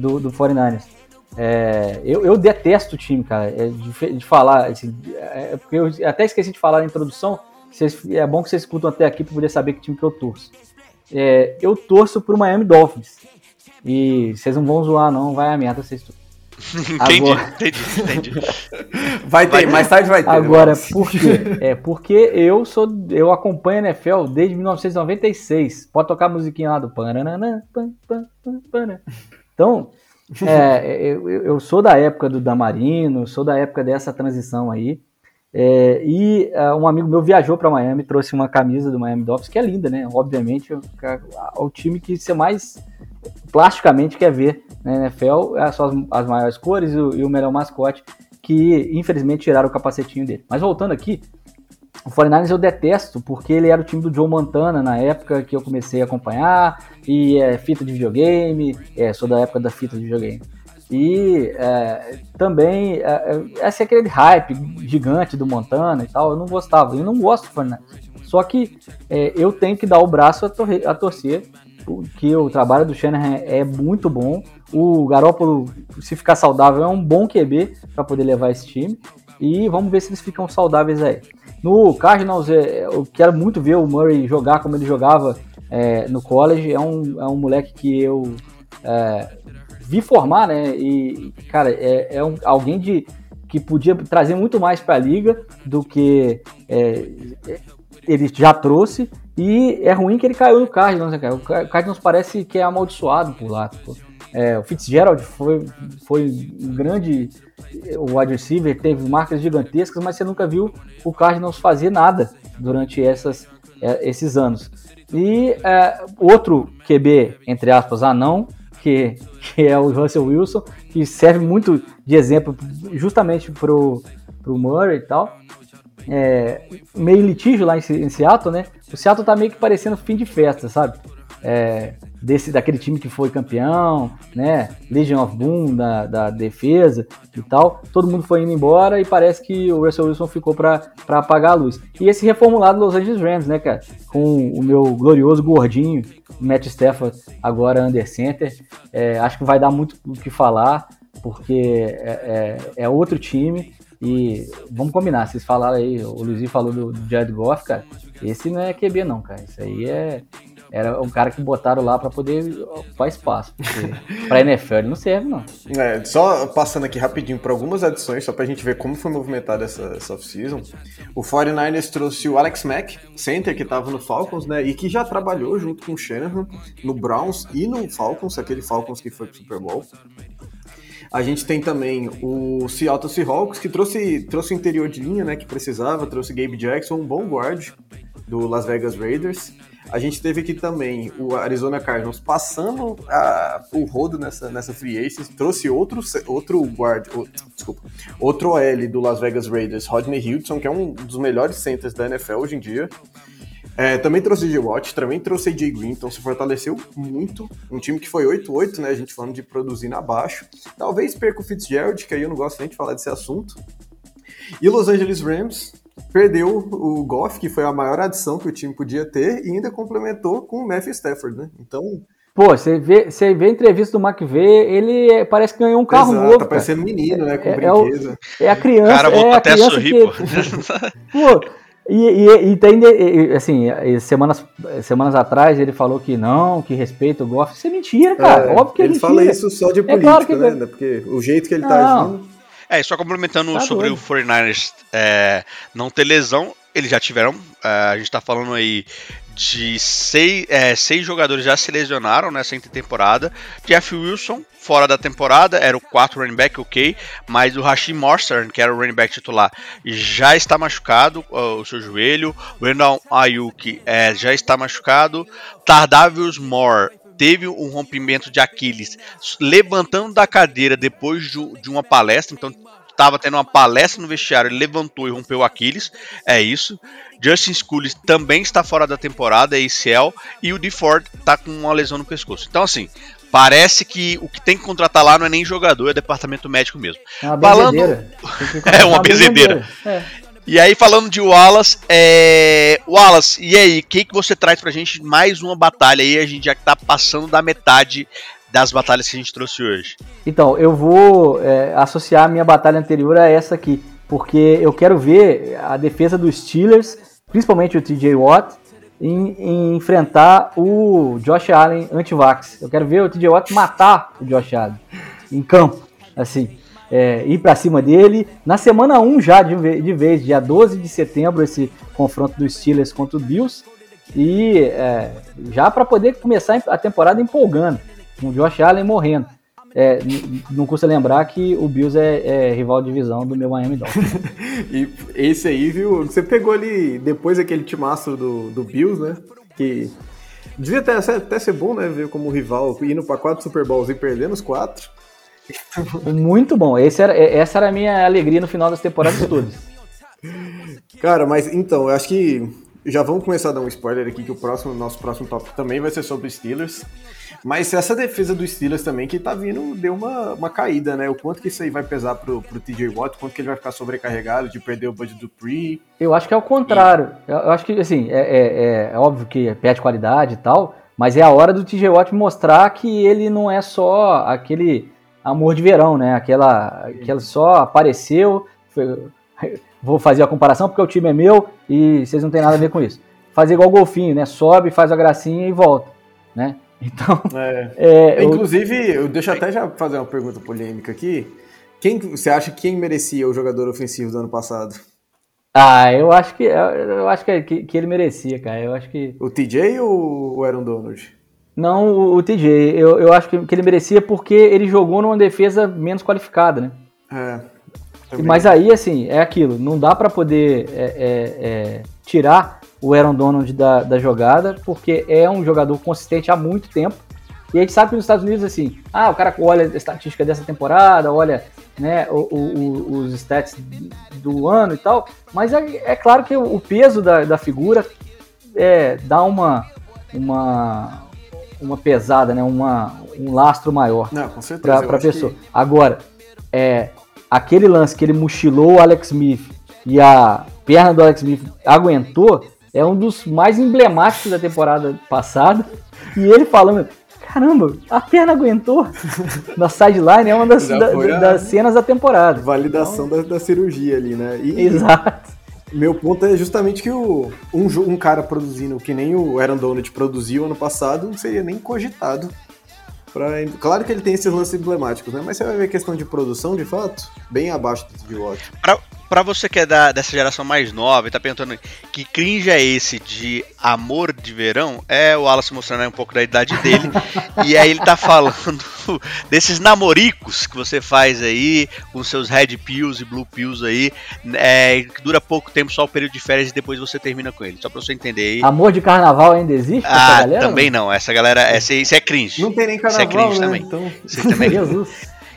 do, do 49ers. É, eu, eu, detesto o time, cara, é, de, de falar, assim, é, porque eu até esqueci de falar na introdução, Vocês, é bom que vocês escutam até aqui para poder saber que time que eu torço. É, eu torço pro Miami Dolphins. E vocês não vão zoar, não, vai a merda vocês entendi, Agora... entendi, entendi. Vai ter, vai, mais tarde vai ter. Agora, por quê? É porque eu sou, eu acompanho a NFL desde 1996. Pode tocar a musiquinha lá do Pananã, pan, pan, pan, Então, é, eu, eu sou da época do Damarino, sou da época dessa transição aí. É, e uh, um amigo meu viajou para Miami, trouxe uma camisa do Miami Dolphins, que é linda, né? Obviamente, é o time que você mais plasticamente quer ver na NFL, é só as, as maiores cores e o, e o, melhor mascote, que infelizmente tiraram o capacetinho dele. Mas voltando aqui, o 49ers eu detesto, porque ele era o time do Joe Montana na época que eu comecei a acompanhar, e é fita de videogame, é, sou da época da fita de videogame. E é, também, é, é, esse é aquele hype gigante do Montana e tal, eu não gostava, eu não gosto do Fernandes. Só que é, eu tenho que dar o braço a, tor a torcer, que o trabalho do Shanahan é muito bom. O Garópolo, se ficar saudável, é um bom QB para poder levar esse time. E vamos ver se eles ficam saudáveis aí. No Cardinals, é, eu quero muito ver o Murray jogar como ele jogava é, no college. É um, é um moleque que eu é, vi formar, né? E, cara, é, é um, alguém de, que podia trazer muito mais para a liga do que é, ele já trouxe. E é ruim que ele caiu no Cardinals, né, cara? O Cardinals parece que é amaldiçoado por lá. Tipo. É, o Fitzgerald foi, foi um grande o wide receiver, teve marcas gigantescas, mas você nunca viu o Cardinals fazer nada durante essas, é, esses anos. E é, outro QB, entre aspas, anão, que, que é o Russell Wilson, que serve muito de exemplo justamente pro, pro Murray e tal. É, meio litígio lá em, em Seattle, né? O Seattle tá meio que parecendo fim de festa, sabe? É, desse daquele time que foi campeão, né? Legion of Boom da, da defesa e tal. Todo mundo foi indo embora e parece que o Russell Wilson ficou para apagar a luz. E esse reformulado Los Angeles Rams, né, cara? Com o meu glorioso gordinho Matt Stafford agora under center, é, acho que vai dar muito o que falar. porque é, é, é outro time. E vamos combinar, vocês falaram aí, o Luizinho falou do, do Jared Goff, cara. Esse não é QB, não, cara. Isso aí é. Era um cara que botaram lá para poder ocupar espaço. Pra NFL ele não serve, não. É, só passando aqui rapidinho para algumas adições, só pra gente ver como foi movimentada essa, essa off-season. O 49ers trouxe o Alex Mack, center, que tava no Falcons, né? E que já trabalhou junto com o Shanahan no Browns e no Falcons, aquele Falcons que foi pro Super Bowl. A gente tem também o Seattle Seahawks, que trouxe, trouxe o interior de linha, né, que precisava, trouxe Gabe Jackson, um bom guard do Las Vegas Raiders. A gente teve aqui também o Arizona Cardinals passando a, o rodo nessa, nessa free agency, trouxe outro, outro guard, o, desculpa, outro OL do Las Vegas Raiders, Rodney Hudson, que é um dos melhores centers da NFL hoje em dia. É, também trouxe J. Watt, também trouxe AJ Green, então se fortaleceu muito. Um time que foi 8-8, né? A gente falando de produzir na baixo. Talvez perca o Fitzgerald, que aí eu não gosto nem de falar desse assunto. E Los Angeles Rams perdeu o Goff, que foi a maior adição que o time podia ter, e ainda complementou com o Matthew Stafford, né? Então. Pô, você vê, você vê a entrevista do McVeigh, ele parece que ganhou um carro Exato, novo. Tá parecendo menino, né? Com é, brinquedo. É, é, a criança. O cara voltou é até a sorrir, que... pô. pô e, e, e, tem, assim, semanas, semanas atrás ele falou que não, que respeita o Goff. Isso é mentira, cara. É, Óbvio que é ele mentira. fala isso só de política, é claro que... né? Porque o jeito que ele tá não. agindo. É, só complementando tá sobre doido. o 49ers é, não ter lesão, eles já tiveram. É, a gente tá falando aí de seis, é, seis jogadores já se lesionaram nessa intertemporada. Jeff Wilson, fora da temporada, era o quarto running back, ok, mas o Hashim Morstern, que era o running back titular, já está machucado, o seu joelho. O Randall Ayuk é, já está machucado. Tardavius Moore teve um rompimento de Aquiles levantando da cadeira depois de, de uma palestra, então estava tendo uma palestra no vestiário, ele levantou e rompeu o Aquiles. É isso. Justin Scully também está fora da temporada, é ACL, e o DeFord está com uma lesão no pescoço. Então, assim, parece que o que tem que contratar lá não é nem jogador, é departamento médico mesmo. É uma Falando... é uma bezedeira. É. E aí, falando de Wallace, é... Wallace, e aí, o que, que você traz pra gente? Mais uma batalha aí, a gente já tá passando da metade das batalhas que a gente trouxe hoje. Então, eu vou é, associar a minha batalha anterior a essa aqui, porque eu quero ver a defesa dos Steelers principalmente o TJ Watt, em, em, enfrentar o Josh Allen anti-vax. Eu quero ver o TJ Watt matar o Josh Allen em campo, assim, é, ir para cima dele. Na semana 1 já, de, de, vez, dia 12 de setembro, esse confronto dos Steelers contra o Bills. E é, já para poder começar a temporada empolgando, com o Josh Allen morrendo. É, não custa lembrar que o Bills é, é, rival de divisão do meu Miami Dolphins. e esse aí, viu? Você pegou ali depois aquele timaço do, do Bills, né? Que devia até, até ser bom, né? Ver como rival indo para quatro Super Bowls e perdendo os quatro. Muito bom. Esse era, essa era a minha alegria no final das temporadas todas. Cara, mas então, eu acho que já vamos começar a dar um spoiler aqui que o próximo, nosso próximo tópico também vai ser sobre Steelers. Mas essa defesa do Steelers também que tá vindo deu uma, uma caída, né? O quanto que isso aí vai pesar pro, pro TJ Watt, o quanto que ele vai ficar sobrecarregado de perder o budget do Pre. Eu acho que é o contrário. E... Eu acho que, assim, é, é, é, óbvio que perde qualidade e tal, mas é a hora do TJ Watt mostrar que ele não é só aquele amor de verão, né? Aquela que ela só apareceu, foi, vou fazer a comparação porque o time é meu e vocês não têm nada a ver com isso. Fazer igual o golfinho, né? Sobe, faz a gracinha e volta, né? Então. É. É, Inclusive, eu... deixa até já fazer uma pergunta polêmica aqui. Quem você acha quem merecia o jogador ofensivo do ano passado? Ah, eu acho que eu acho que, que, ele merecia, cara. Eu acho que o TJ ou o Aaron Donald? Não, o, o TJ. Eu, eu acho que, que ele merecia porque ele jogou numa defesa menos qualificada, né? É. Também. Mas aí, assim, é aquilo. Não dá para poder é, é, é, tirar o Aaron Donald da, da jogada, porque é um jogador consistente há muito tempo. E a gente sabe que nos Estados Unidos, assim, ah, o cara olha a estatística dessa temporada, olha né, o, o, os stats do ano e tal, mas é, é claro que o peso da, da figura é, dá uma, uma, uma pesada, né, uma, um lastro maior para a pessoa. Que... Agora, é, aquele lance que ele mochilou o Alex Smith e a perna do Alex Smith aguentou, é um dos mais emblemáticos da temporada passada. E ele falando, caramba, a perna aguentou na sideline, é uma das, da, das cenas da temporada. Validação então, da, da, cirurgia ali, né? E, Exato. Meu ponto é justamente que o, um, um cara produzindo que nem o Aaron Donald produziu ano passado não seria nem cogitado. Pra, claro que ele tem esses lances emblemáticos, né? Mas você vai ver questão de produção, de fato, bem abaixo do. Pra, Pra você que é da, dessa geração mais nova e tá perguntando que cringe é esse de amor de verão, é o Wallace mostrando aí um pouco da idade dele. e aí ele tá falando desses namoricos que você faz aí, com seus red pills e blue pills aí, é, que dura pouco tempo, só o período de férias e depois você termina com ele. Só pra você entender aí. Amor de carnaval ainda existe? Ah, também não. Essa galera, essa, isso é cringe. Não tem nem carnaval, isso é cringe né? também. Então... Isso também. É Jesus.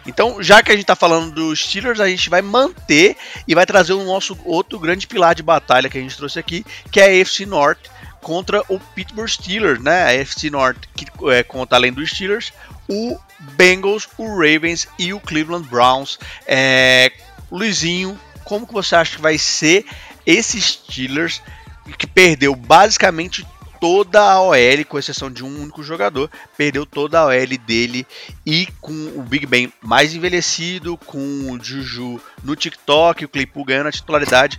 Então, já que a gente tá falando dos Steelers, a gente vai manter e vai trazer o nosso outro grande pilar de batalha que a gente trouxe aqui, que é a AFC North contra o Pittsburgh Steelers, né? A AFC North que é, conta além dos Steelers, o Bengals, o Ravens e o Cleveland Browns. É, Luizinho, como que você acha que vai ser esses Steelers que perdeu basicamente toda a OL, com exceção de um único jogador, perdeu toda a OL dele e com o Big Ben mais envelhecido, com o Juju no TikTok, o Claypool ganhando a titularidade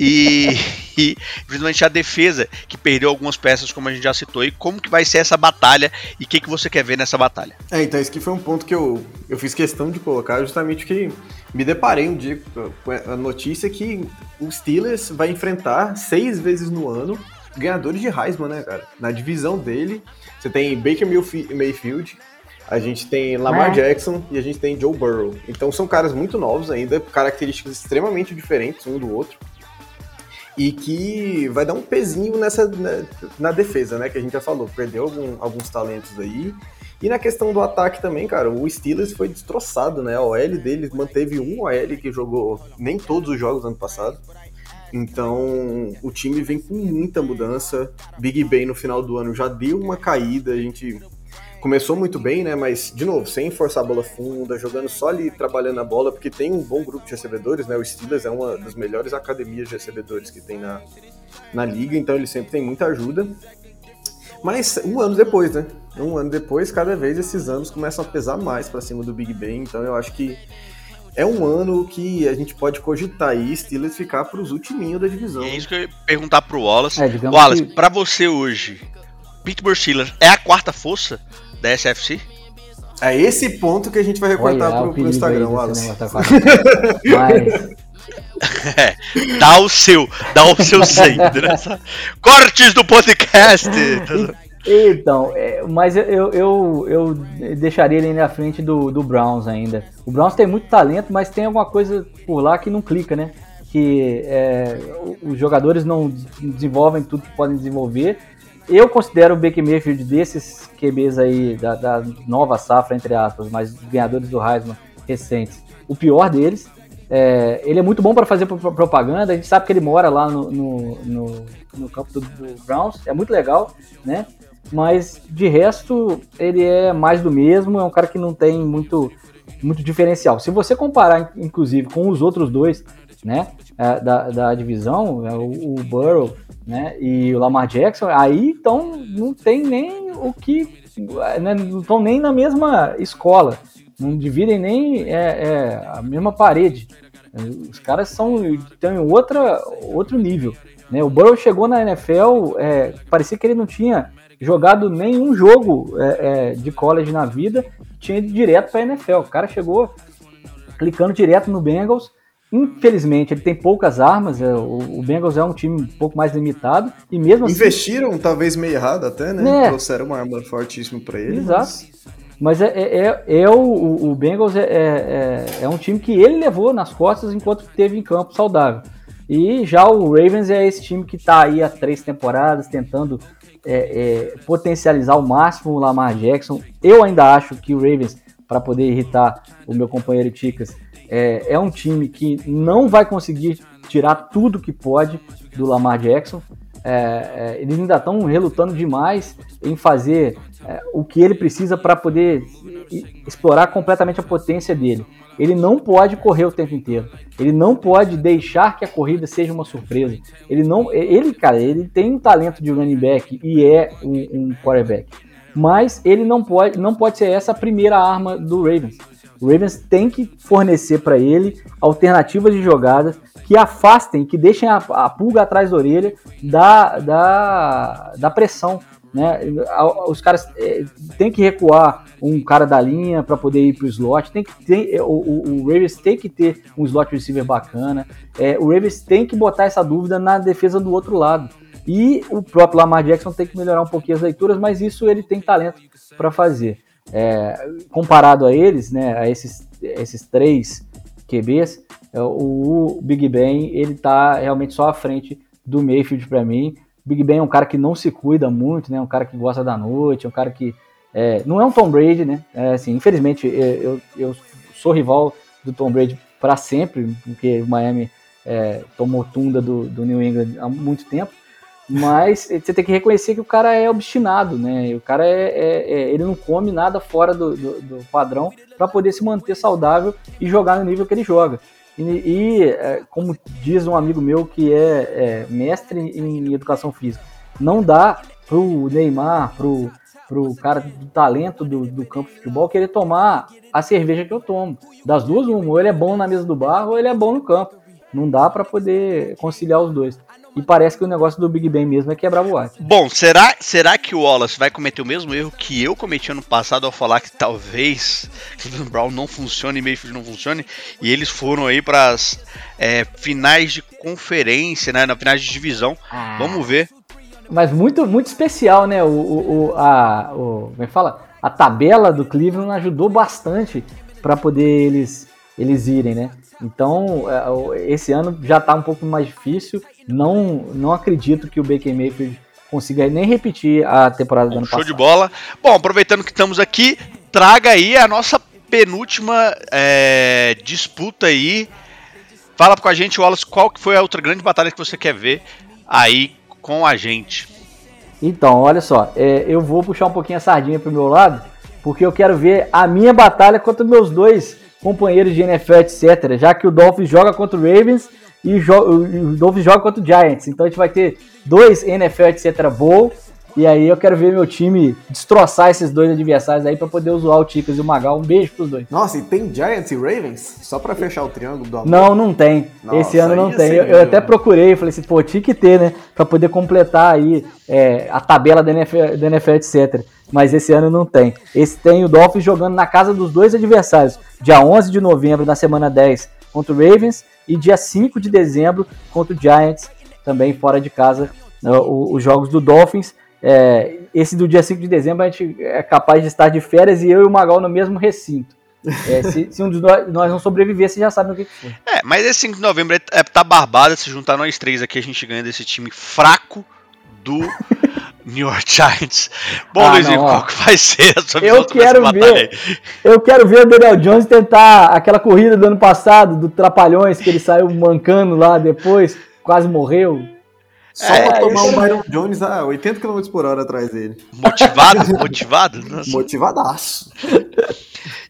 e, e principalmente a defesa que perdeu algumas peças, como a gente já citou, e como que vai ser essa batalha e o que, que você quer ver nessa batalha? É, então esse que foi um ponto que eu, eu fiz questão de colocar, justamente que me deparei um dia com a notícia que o Steelers vai enfrentar seis vezes no ano ganhadores de Heisman, né, cara? Na divisão dele, você tem Baker Mayfield, a gente tem Lamar é. Jackson e a gente tem Joe Burrow. Então são caras muito novos ainda, características extremamente diferentes um do outro. E que vai dar um pezinho nessa na, né, na defesa, né? Que a gente já falou. Perdeu algum, alguns talentos aí. E na questão do ataque também, cara, o Steelers foi destroçado, né? A OL deles manteve um OL que jogou nem todos os jogos ano passado. Então, o time vem com muita mudança. Big Ben no final do ano já deu uma caída, a gente começou muito bem, né? Mas, de novo, sem forçar a bola funda, jogando só ali trabalhando a bola, porque tem um bom grupo de recebedores, né? O Steelers é uma das melhores academias de recebedores que tem na, na liga, então ele sempre tem muita ajuda. Mas um ano depois, né? Um ano depois, cada vez esses anos começam a pesar mais para cima do Big Ben, então eu acho que é um ano que a gente pode cogitar aí Steelers ficar para os ultiminhos da divisão. É isso que eu ia perguntar pro Wallace. É, Wallace, que... para você hoje, Pittsburgh Steelers é a quarta força da SFC? É esse ponto que a gente vai recortar Olha, pro, pro Instagram, Wallace. Mas... É, dá o seu, dá o seu centro. Cortes do podcast. Então, é, mas eu, eu, eu deixaria ele na frente do, do Browns ainda. O Browns tem muito talento, mas tem alguma coisa por lá que não clica, né? Que é, os jogadores não desenvolvem tudo que podem desenvolver. Eu considero o Baker Mayfield desses QBs aí, da, da nova safra, entre aspas, mas ganhadores do Heisman recentes, o pior deles. É, ele é muito bom para fazer propaganda, a gente sabe que ele mora lá no, no, no, no campo do, do, Browns, é muito legal, né? Mas de resto, ele é mais do mesmo, é um cara que não tem muito, muito diferencial. Se você comparar, inclusive, com os outros dois, né, é, da, da divisão, é, o, o Burrow né, e o Lamar Jackson, aí então não tem nem o que. Né, não estão nem na mesma escola, não dividem nem é, é, a mesma parede. Os caras são têm outra, outro nível. Né? O Burrow chegou na NFL, é, parecia que ele não tinha jogado nenhum jogo é, é, de college na vida, tinha ido direto para a NFL. O cara chegou clicando direto no Bengals. Infelizmente, ele tem poucas armas. É, o, Bengals é um time um pouco mais limitado. E mesmo assim, Investiram, talvez meio errado até, né? né? Trouxeram uma arma fortíssima para ele. Exato. Mas... Mas é, é, é, é o, o Bengals é, é, é, um time que ele levou nas costas enquanto teve em campo saudável. E já o Ravens é esse time que está aí há três temporadas tentando é, é, potencializar ao máximo o Lamar Jackson. Eu ainda acho que o Ravens, para poder irritar o meu companheiro Ticas, é, é um time que não vai conseguir tirar tudo que pode do Lamar Jackson. É, é, eles ainda estão relutando demais em fazer é, o que ele precisa para poder explorar completamente a potência dele. Ele não pode correr o tempo inteiro. Ele não pode deixar que a corrida seja uma surpresa. Ele não, ele, cara, ele tem um talento de running back e é um, um quarterback. mas ele não pode, não pode ser essa a primeira arma do Ravens. O Ravens tem que fornecer para ele alternativas de jogada que afastem, que deixem a, a pulga atrás da orelha da, da, da pressão. Né? Os caras é, tem que recuar um cara da linha para poder ir para o slot. Tem que ter, o, o, o, Ravens tem que ter um slot receiver bacana. É, o Ravens tem que botar essa dúvida na defesa do outro lado. E o próprio Lamar Jackson tem que melhorar um pouquinho as leituras, mas isso ele tem talento para fazer. É, comparado a eles, né, a esses, esses três QBs, é, o Big Ben ele tá realmente só à frente do Mayfield para mim. Big Ben é um cara que não se cuida muito, né? Um cara que gosta da noite, um cara que é, não é um Tom Brady, né? É, assim, infelizmente é, eu, eu sou rival do Tom Brady para sempre, porque o Miami é, tomou tunda do, do New England há muito tempo. Mas você tem que reconhecer que o cara é obstinado, né? O cara é, é, é ele não come nada fora do, do, do padrão para poder se manter saudável e jogar no nível que ele joga. E, e é, como diz um amigo meu que é, é, mestre em educação física, não dá pro Neymar, pro, pro cara do talento do, do campo de futebol querer tomar a cerveja que eu tomo. Das duas, uma, ou ele é bom na mesa do bar ou ele é bom no campo. Não dá para poder conciliar os dois. E parece que o negócio do Big Ben mesmo é quebrar boate. Bom, será, será que o Wallace vai cometer o mesmo erro que eu cometi ano passado ao falar que talvez Cleveland Brown não funcione e Mayfield não funcione? E eles foram aí para as é, finais de conferência, né? Na finais de divisão. Ah. Vamos ver. Mas muito, muito especial, né? O, o, o a, o, como é que fala? A tabela do Cleveland ajudou bastante para poder eles, eles irem, né? Então, é, esse ano já está um pouco mais difícil. Não, não acredito que o Baker Mayfield consiga nem repetir a temporada do ano show passado. Show de bola. Bom, aproveitando que estamos aqui, traga aí a nossa penúltima é, disputa aí. Fala com a gente, Wallace, qual que foi a outra grande batalha que você quer ver aí com a gente? Então, olha só, é, eu vou puxar um pouquinho a sardinha pro meu lado, porque eu quero ver a minha batalha contra meus dois companheiros de NFL, etc. Já que o Dolphins joga contra o Ravens e o Dolphins joga contra o Giants. Então a gente vai ter dois NFL, etc. Bowl. E aí eu quero ver meu time destroçar esses dois adversários aí para poder zoar o Ticas e o Magal. Um beijo pros dois. Nossa, e tem Giants e Ravens? Só para fechar o triângulo do amor? Não, não tem. Nossa, Esse ano não tem. Eu, eu, até procurei, falei assim, pô, tinha que ter, né? Pra poder completar aí é, a tabela da NFL, da NFL, etc. Mas esse ano não tem. Esse tem o Dolphins jogando na casa dos dois adversários. Dia 11 de novembro, na semana 10, contra o Ravens. E dia 5 de dezembro, contra o Giants, também fora de casa, né, os jogos do Dolphins. É, esse do dia 5 de dezembro a gente é capaz de estar de férias e eu e o Magal no mesmo recinto. É, se, se, um de nós, nós não sobreviver, você já sabe o que, que foi. É, mas esse 5 de novembro é, é tá barbada. Se juntar nós três aqui, a gente ganha desse time fraco do New York Giants. Bom, ah, Luizinho, qual que vai ser a sua eu quero ver, Eu quero ver o Daniel Jones tentar aquela corrida do ano passado, do Trapalhões, que ele saiu mancando lá depois, quase morreu. Só é, pra tomar um Byron Jones a 80 km por hora atrás dele. Motivado? Motivado? Nossa. Motivadaço.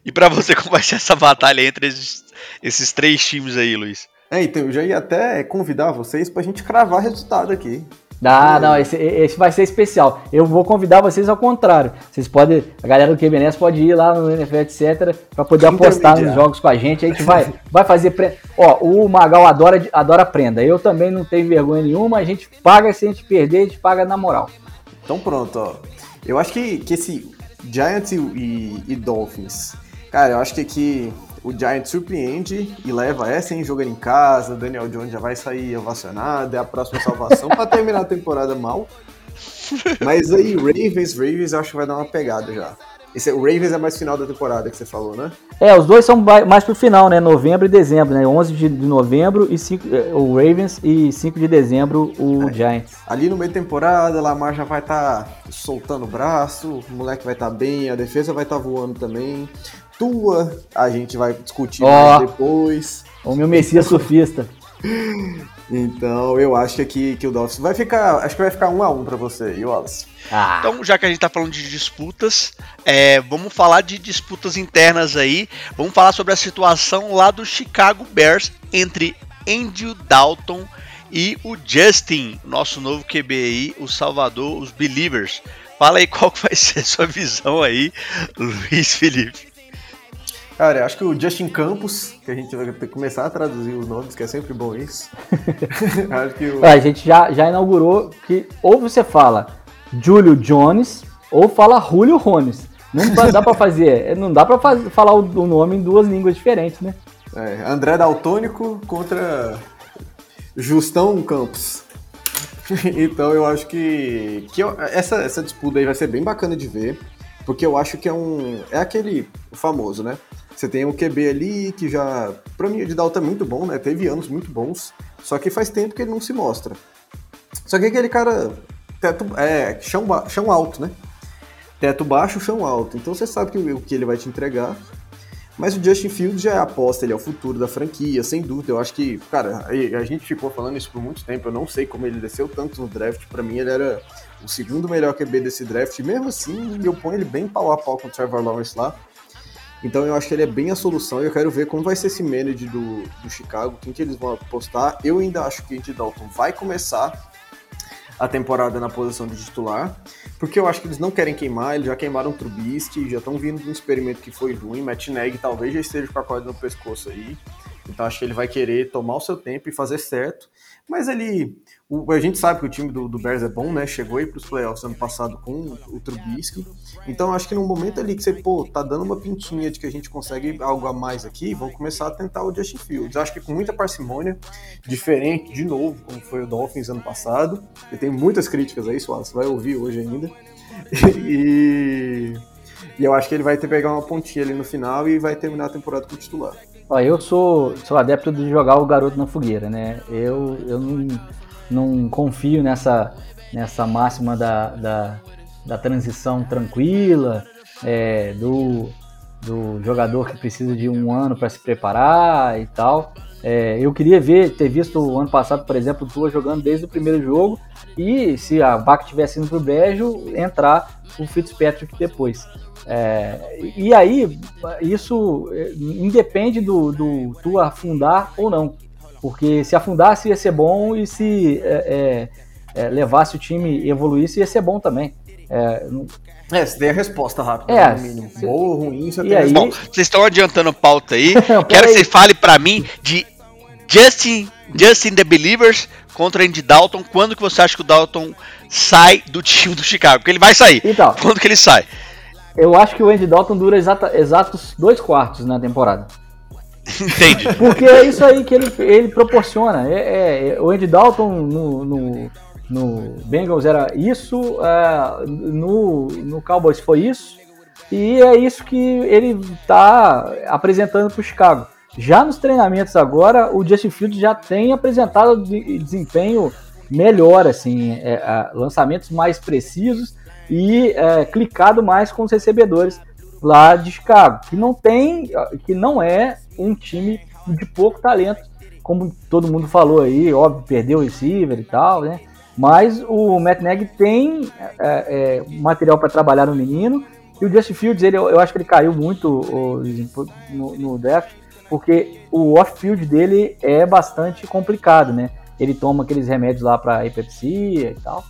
E para você, como vai ser essa batalha entre esses, esses três times aí, Luiz? É, então eu já ia até convidar vocês pra gente cravar resultado aqui. Ah, não, esse, esse vai ser especial. Eu vou convidar vocês ao contrário. Vocês podem, a galera do QBNS pode ir lá no NFL, etc, para poder apostar nos jogos com a gente. A gente vai, vai fazer. Pre... Ó, o Magal adora, adora prenda. Eu também não tenho vergonha nenhuma. A gente paga se a gente perder, a gente paga na moral. Então pronto, ó. Eu acho que, que esse Giants e, e, e Dolphins, cara, eu acho que aqui o Giants surpreende e leva essa, hein? Jogando em casa, Daniel Jones já vai sair ovacionado, é a próxima salvação para terminar a temporada mal. Mas aí, Ravens, Ravens, acho que vai dar uma pegada já. Esse, o Ravens é mais final da temporada que você falou, né? É, os dois são mais pro final, né? Novembro e dezembro, né? 11 de novembro e 5, é, o Ravens e 5 de dezembro o é. Giants. Ali no meio da temporada, Lamar já vai estar tá soltando o braço, o moleque vai estar tá bem, a defesa vai estar tá voando também tua, a gente vai discutir oh, mais depois. O meu Messias surfista. Então, eu acho que aqui que o Dolphins vai ficar. Acho que vai ficar um a um para você, e Wallace. Ah. Então, já que a gente tá falando de disputas, é, vamos falar de disputas internas aí. Vamos falar sobre a situação lá do Chicago Bears entre Andrew Dalton e o Justin, nosso novo QB aí, o Salvador, os Believers. Fala aí qual vai ser a sua visão aí, Luiz Felipe. Cara, eu acho que o Justin Campos, que a gente vai ter que começar a traduzir os nomes, que é sempre bom isso. acho que o... A gente já, já inaugurou que ou você fala Julio Jones ou fala Julio Rones. Não dá pra fazer, não dá pra fazer, falar o nome em duas línguas diferentes, né? É, André Daltônico contra Justão Campos. então eu acho que, que eu, essa, essa disputa aí vai ser bem bacana de ver, porque eu acho que é um. É aquele famoso, né? Você tem um QB ali que já. Pra mim, o de Dalton é muito bom, né? Teve anos muito bons, só que faz tempo que ele não se mostra. Só que aquele cara. Teto, é, chão, chão alto, né? Teto baixo, chão alto. Então você sabe que o que ele vai te entregar. Mas o Justin Fields já é aposta, ele é o futuro da franquia, sem dúvida. Eu acho que, cara, a gente ficou falando isso por muito tempo. Eu não sei como ele desceu tanto no draft. Para mim, ele era o segundo melhor QB desse draft. Mesmo assim, eu ponho ele bem pau a pau com o Trevor Lawrence lá. Então eu acho que ele é bem a solução e eu quero ver como vai ser esse manage do, do Chicago, quem que eles vão apostar. Eu ainda acho que Andy Dalton vai começar a temporada na posição de titular, porque eu acho que eles não querem queimar, eles já queimaram o Trubisky, já estão vindo de um experimento que foi ruim, Matt Neg talvez já esteja com a corda no pescoço aí, então acho que ele vai querer tomar o seu tempo e fazer certo, mas ele o, a gente sabe que o time do, do Bears é bom, né? Chegou aí para os playoffs ano passado com o Trubisky. Então acho que no momento ali que você, pô, tá dando uma pintinha de que a gente consegue algo a mais aqui, vão começar a tentar o Justin Fields. Acho que com muita parcimônia, diferente, de novo, como foi o Dolphins ano passado. E tem muitas críticas aí, Suárez, você vai ouvir hoje ainda. e, e eu acho que ele vai ter pegar uma pontinha ali no final e vai terminar a temporada como titular. Ó, eu sou, sou adepto de jogar o garoto na fogueira, né? Eu, eu não não confio nessa, nessa máxima da, da, da transição tranquila, é, do, do jogador que precisa de um ano para se preparar e tal. É, eu queria ver, ter visto o ano passado, por exemplo, o Tua jogando desde o primeiro jogo e se a vaca tivesse indo pro brejo, entrar o Fitzpatrick depois. É, e aí, isso é, independe do, do Tua afundar ou não. Porque se afundasse ia ser bom e se é, é, é levasse o time e evoluísse ia ser bom também. É, é você tem a resposta rápida, é, né, no mínimo. Se... Boa ou ruim, você e tem aí... Bom, vocês estão adiantando pauta aí. Quero que você fale para mim de Justin, Justin the Believers contra Andy Dalton. Quando que você acha que o Dalton sai do time do Chicago? Porque ele vai sair. Então, Quando que ele sai? Eu acho que o Andy Dalton dura exata, exatos dois quartos na temporada. Entende? Porque é isso aí que ele, ele proporciona. É, é, é o Andy Dalton no, no, no, Bengals era isso, uh, no, no Cowboys foi isso, e é isso que ele está apresentando para o Chicago. Já nos treinamentos agora, o Justin Fields já tem apresentado desempenho melhor, assim, é, lançamentos mais precisos e é, clicado mais com os recebedores lá de Chicago, que não tem, que não é um time de pouco talento, como todo mundo falou aí, óbvio, perdeu o receiver e tal, né? Mas o Matt tem é, é, material para trabalhar no menino. E o Justin Fields, ele, eu acho que ele caiu muito no, no draft, porque o off-field dele é bastante complicado, né? Ele toma aqueles remédios lá para epilepsia e tal.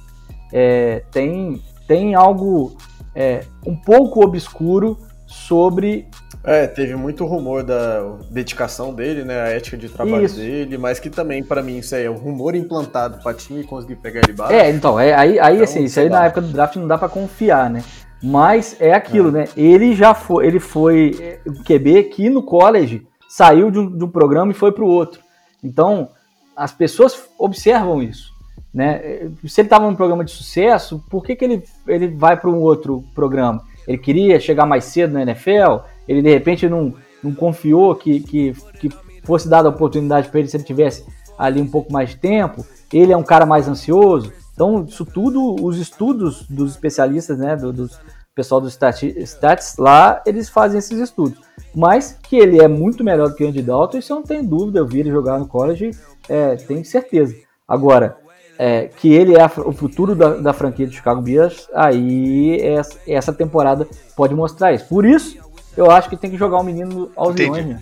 É, tem, tem algo é, um pouco obscuro sobre. É, teve muito rumor da dedicação dele, né, a ética de trabalho isso. dele, mas que também, para mim, isso aí é um rumor implantado pra time conseguir pegar ele baixo. É, então, é, aí, aí então, assim, isso aí na época do draft não dá para confiar, né? Mas é aquilo, é. né? Ele já foi, ele foi QB que no college saiu de um, de um programa e foi para o outro. Então, as pessoas observam isso. Né? Se ele estava num programa de sucesso, por que, que ele, ele vai para um outro programa? Ele queria chegar mais cedo na NFL, ele de repente não, não confiou que, que, que fosse dada a oportunidade para ele se ele tivesse ali um pouco mais de tempo. Ele é um cara mais ansioso. Então, isso tudo, os estudos dos especialistas, né, do, pessoal do Stats lá, eles fazem esses estudos. Mas que ele é muito melhor do que o Andy Dalton, isso eu não tenho dúvida. Eu vi ele jogar no college, é, tenho certeza. Agora, é, que ele é o futuro da, da, franquia do Chicago Bears, aí essa, essa temporada pode mostrar isso. Por isso, eu acho que tem que jogar o menino aos leões. Né?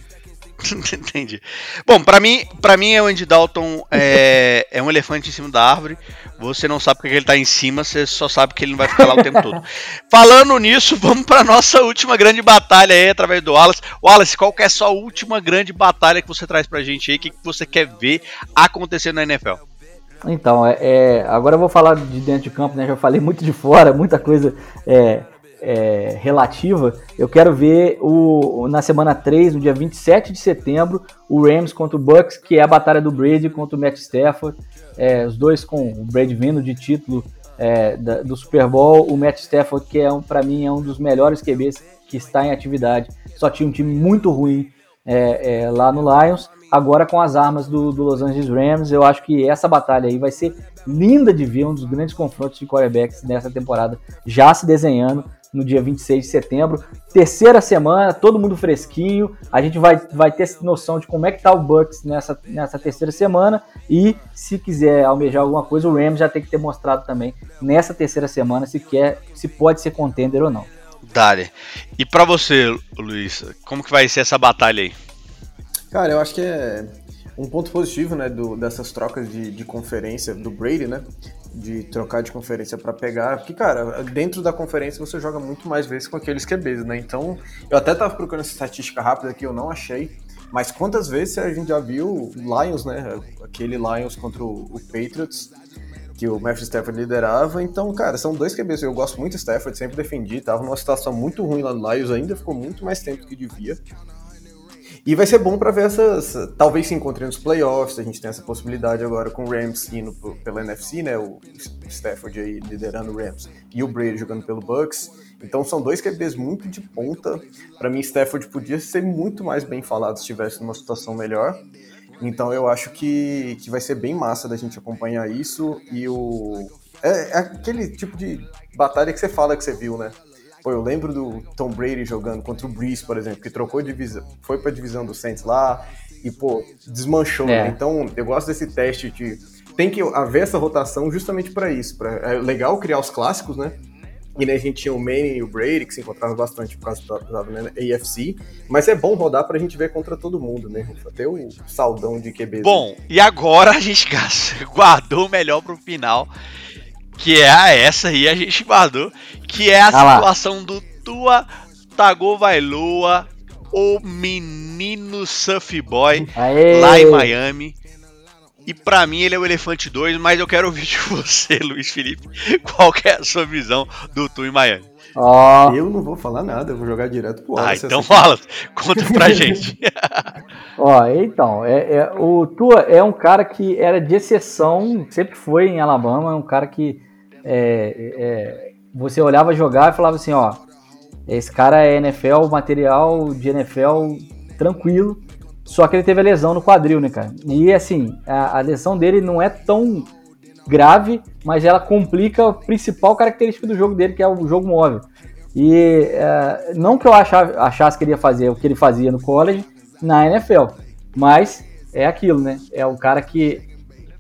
Entendi. Bom, para mim, para mim é o Andy Dalton é, é um elefante em cima da árvore. Você não sabe porque ele tá em cima, você só sabe que ele não vai ficar lá o tempo todo. Falando nisso, vamos para nossa última grande batalha aí através do Wallace. Wallace, qual que é a sua última grande batalha que você traz pra gente aí? O que, que você quer ver acontecer na NFL? Então, é, é, agora eu vou falar de dentro de campo, né? Já falei muito de fora, muita coisa é, é, relativa, eu quero ver o, na semana 3, no dia 27 de setembro, o Rams contra o Bucks, que é a batalha do Brady contra o Matt Stafford. É, os dois com o Brady vindo de título é, da, do Super Bowl, o Matt Stafford, que é um, para mim é um dos melhores QBs que está em atividade. Só tinha um time muito ruim é, é, lá no Lions. Agora com as armas do, do, Los Angeles Rams, eu acho que essa batalha aí vai ser linda de ver, um dos grandes confrontos de quarterbacks nessa temporada já se desenhando no dia 26 de setembro. Terceira semana, todo mundo fresquinho. A gente vai, vai ter noção de como é que tá o Bucks nessa, nessa terceira semana. E se quiser almejar alguma coisa, o Rams já tem que ter mostrado também nessa terceira semana se quer, se pode ser contender ou não. Dale. E para você, Luiz, como que vai ser essa batalha aí? Cara, eu acho que é um ponto positivo, né, do, dessas trocas de, de conferência do Brady, né, de trocar de conferência para pegar, porque, cara, dentro da conferência você joga muito mais vezes com aqueles QBs, né? Então, eu até tava procurando essa estatística rápida aqui, eu não achei, mas quantas vezes a gente já viu Lions, né? Aquele Lions contra o, Patriots, que o Matthew Stafford liderava. Então, cara, são dois QBs. Eu gosto muito do Stafford, sempre defendi. Tava numa situação muito ruim lá no Lions, ainda ficou muito mais tempo que devia. E vai ser bom para ver essas. Talvez se encontrem nos playoffs. A gente tem essa possibilidade agora com o Rams indo pela NFC, né? O Stafford aí liderando o Rams e o Brady jogando pelo Bucks. Então são dois QBs muito de ponta. Para mim, Stafford podia ser muito mais bem falado se estivesse numa situação melhor. Então eu acho que, que vai ser bem massa da gente acompanhar isso. E o. É, é aquele tipo de batalha que você fala que você viu, né? Pô, eu lembro do Tom Brady jogando contra o Breeze, por exemplo, que trocou divisão, foi pra divisão do Saints lá e, pô, desmanchou. É. Né? Então, eu gosto desse teste de. Tem que haver essa rotação justamente para isso. Pra, é legal criar os clássicos, né? E né, a gente tinha o Manning e o Brady, que se encontravam bastante por causa da, da AFC. Mas é bom rodar pra gente ver contra todo mundo, né? Até o saldão de QB. Bom, e agora a gente guardou o melhor pro final que é a essa aí a gente guardou, que é a ah situação lá. do Tua Tagovailoa, o menino surf boy Aê. lá em Miami. E para mim ele é o Elefante 2, mas eu quero ouvir de você, Luiz Felipe, qual é a sua visão do Tua em Miami? Oh. Eu não vou falar nada, eu vou jogar direto pro Wallace. Ah, então fala, conta pra gente. Ó, então, é, é, o Tua é um cara que era de exceção, sempre foi em Alabama, é um cara que é, é, você olhava jogar e falava assim, ó, esse cara é NFL, material de NFL tranquilo, só que ele teve a lesão no quadril, né, cara? E assim, a, a lesão dele não é tão grave, mas ela complica a principal característica do jogo dele, que é o jogo móvel. E é, não que eu achava, achasse que ele ia fazer o que ele fazia no college na NFL, mas é aquilo, né? É o cara que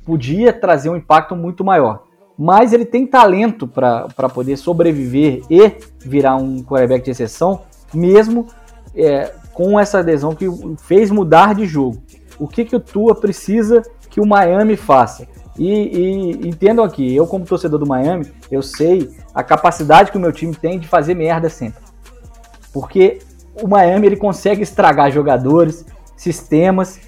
podia trazer um impacto muito maior mas ele tem talento para poder sobreviver e virar um quarterback de exceção, mesmo é, com essa adesão que fez mudar de jogo. O que, que o Tua precisa que o Miami faça? E, e entendam aqui, eu como torcedor do Miami, eu sei a capacidade que o meu time tem de fazer merda sempre. Porque o Miami ele consegue estragar jogadores, sistemas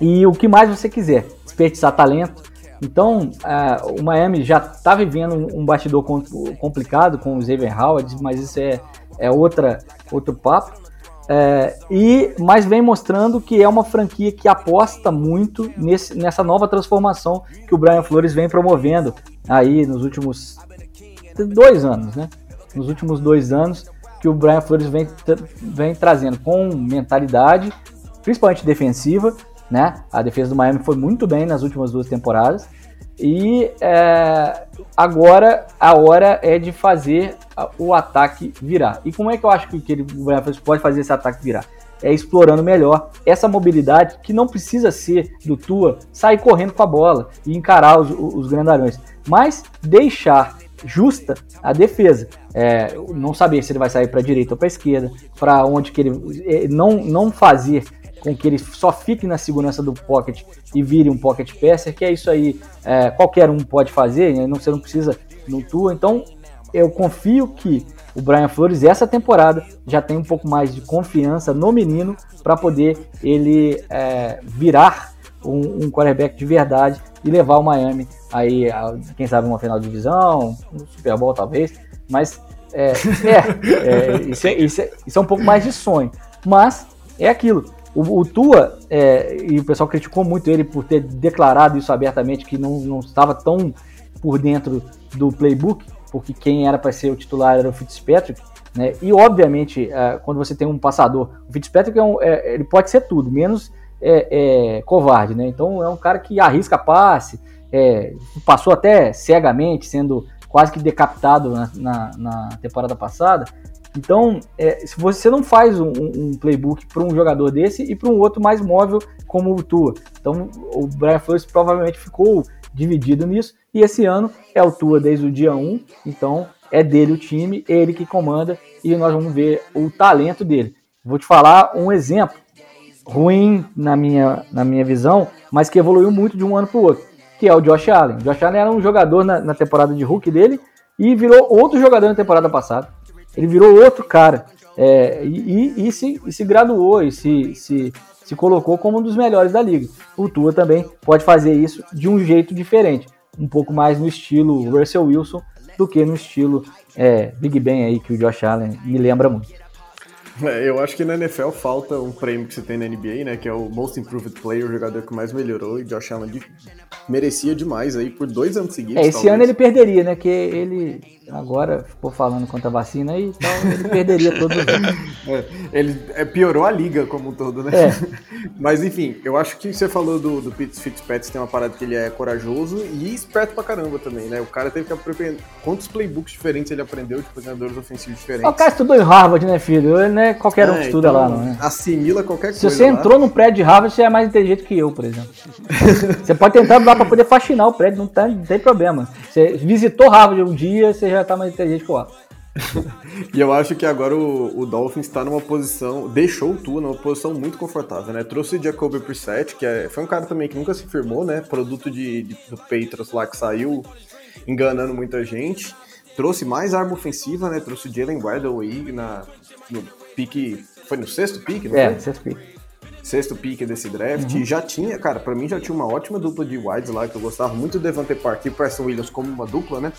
e o que mais você quiser. Desperdiçar talento, então, uh, o Miami já está vivendo um, um bastidor complicado com o Xavier Howard, mas isso é, é outra, outro papo. É, e mas vem mostrando que é uma franquia que aposta muito nesse, nessa nova transformação que o Brian Flores vem promovendo aí nos últimos dois anos, né? Nos últimos dois anos que o Brian Flores vem, vem trazendo com mentalidade, principalmente defensiva, né? A defesa do Miami foi muito bem nas últimas duas temporadas. E é, agora a hora é de fazer o ataque virar. E como é que eu acho que ele pode fazer esse ataque virar? É explorando melhor essa mobilidade que não precisa ser do Tua sair correndo com a bola e encarar os, os grandalhões, mas deixar justa a defesa. É, não saber se ele vai sair para a direita ou para a esquerda, para onde que ele é, não não fazer com que ele só fique na segurança do pocket e vire um pocket passer, que é isso aí, é, qualquer um pode fazer, né? não, você não precisa no Tua. Então, eu confio que o Brian Flores, essa temporada, já tem um pouco mais de confiança no menino para poder ele é, virar um, um quarterback de verdade e levar o Miami aí, a, quem sabe, uma final de divisão, um Super Bowl talvez, mas é, é, é, isso, é, isso, é, isso é um pouco mais de sonho. Mas é aquilo. O, o Tua, é, e o pessoal criticou muito ele por ter declarado isso abertamente, que não, não estava tão por dentro do playbook, porque quem era para ser o titular era o Fitzpatrick. Né? E obviamente, é, quando você tem um passador, o Fitzpatrick é um, é, ele pode ser tudo, menos é, é, covarde, né? Então é um cara que arrisca passe, passou até cegamente, sendo quase que decapitado na, na, na temporada passada. Então, é, se você não faz um, um playbook para um jogador desse e para um outro mais móvel como o Tua. Então, o Brian Flores provavelmente ficou dividido nisso. E esse ano é o Tua desde o dia 1. Então, é dele o time, ele que comanda e nós vamos ver o talento dele. Vou te falar um exemplo ruim na minha, na minha visão, mas que evoluiu muito de um ano para o outro, que é o Josh Allen. O Josh Allen era um jogador na, na temporada de Hulk dele e virou outro jogador na temporada passada. Ele virou outro cara. É, e, e, e, se, e se graduou e se, se, se colocou como um dos melhores da liga. O Tua também pode fazer isso de um jeito diferente, um pouco mais no estilo Russell Wilson do que no estilo é, Big Ben aí que o Josh Allen me lembra muito. É, eu acho que na NFL falta um prêmio que você tem na NBA, né? Que é o Most Improved Player, o jogador que mais melhorou. E Josh Allen merecia demais aí por dois anos seguidos. É, esse talvez. ano ele perderia, né? Que ele agora ficou falando contra a vacina aí, então ele perderia todos os é, Ele é, piorou a liga como um todo, né? É. Mas enfim, eu acho que você falou do, do Fitzpatrick, tem uma parada que ele é corajoso e esperto pra caramba também, né? O cara teve que aprender quantos playbooks diferentes ele aprendeu de coordenadores ofensivos diferentes. O cara estudou em Harvard, né, filho? Ele não é qualquer um que é, estuda então, lá, não, né? Assimila qualquer Se coisa. Se você lá. entrou no prédio de Harvard, você é mais inteligente que eu, por exemplo. você pode tentar lá pra poder faxinar o prédio, não, tá, não tem problema. Você visitou Harvard um dia, você já tá mais inteligente que o e eu acho que agora o, o Dolphins está numa posição, deixou o Tua numa posição muito confortável, né? Trouxe o Jacoby Brissett, que é, foi um cara também que nunca se firmou, né? Produto de, de, do Patriots lá que saiu enganando muita gente. Trouxe mais arma ofensiva, né? Trouxe o Jalen Waddle aí na, no pique, foi no sexto pique, não é, sexto pique sexto pick desse draft. Uhum. E já tinha, cara, para mim já tinha uma ótima dupla de wides lá, que eu gostava muito do Devante Park e o Preston Williams como uma dupla, né?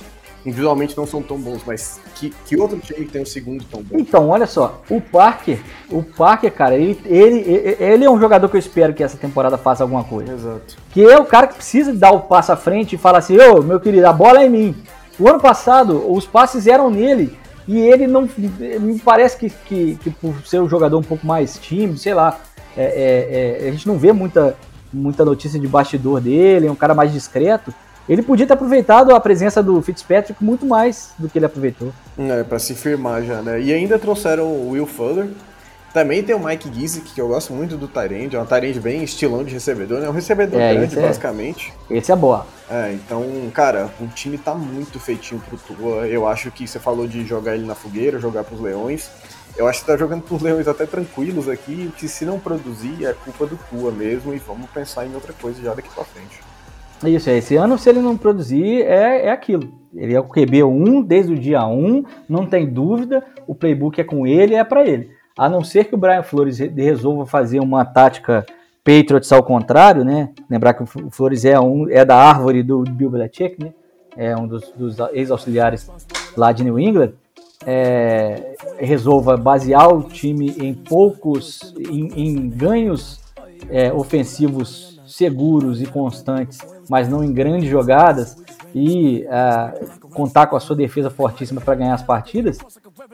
Individualmente não são tão bons, mas que, que outro time tem o segundo tão bom? Então, olha só, o Parker, o Parker, cara, ele, ele, ele é um jogador que eu espero que essa temporada faça alguma coisa. Exato. Que é o cara que precisa dar o passo à frente e falar assim, ô, meu querido, a bola é em mim. O ano passado, os passes eram nele. E ele não. Me parece que, que, que por ser um jogador um pouco mais tímido, sei lá, é, é, é, a gente não vê muita, muita notícia de bastidor dele, é um cara mais discreto. Ele podia ter aproveitado a presença do Fitzpatrick muito mais do que ele aproveitou. É, para se firmar já, né? E ainda trouxeram o Will Fuller. Também tem o Mike Gizik, que eu gosto muito do Tyrande, é um Tyrande bem estilão de recebedor, né? Um recebedor é, grande, é, basicamente. Esse é boa. É, então, cara, o time tá muito feitinho pro Tua. Eu acho que você falou de jogar ele na fogueira, jogar pros Leões. Eu acho que tá jogando por leões até tranquilos aqui, que se não produzir é culpa do Tua mesmo, e vamos pensar em outra coisa já daqui pra frente. Isso, esse ano, se ele não produzir, é, é aquilo. Ele é o QB1 desde o dia 1, não tem dúvida, o playbook é com ele, é para ele. A não ser que o Brian Flores resolva fazer uma tática Patriots ao contrário, né? Lembrar que o Flores é, um, é da árvore do Bill Belichick, né? É um dos, dos ex-auxiliares lá de New England é, resolva basear o time em poucos, em, em ganhos é, ofensivos seguros e constantes, mas não em grandes jogadas, e uh, contar com a sua defesa fortíssima para ganhar as partidas,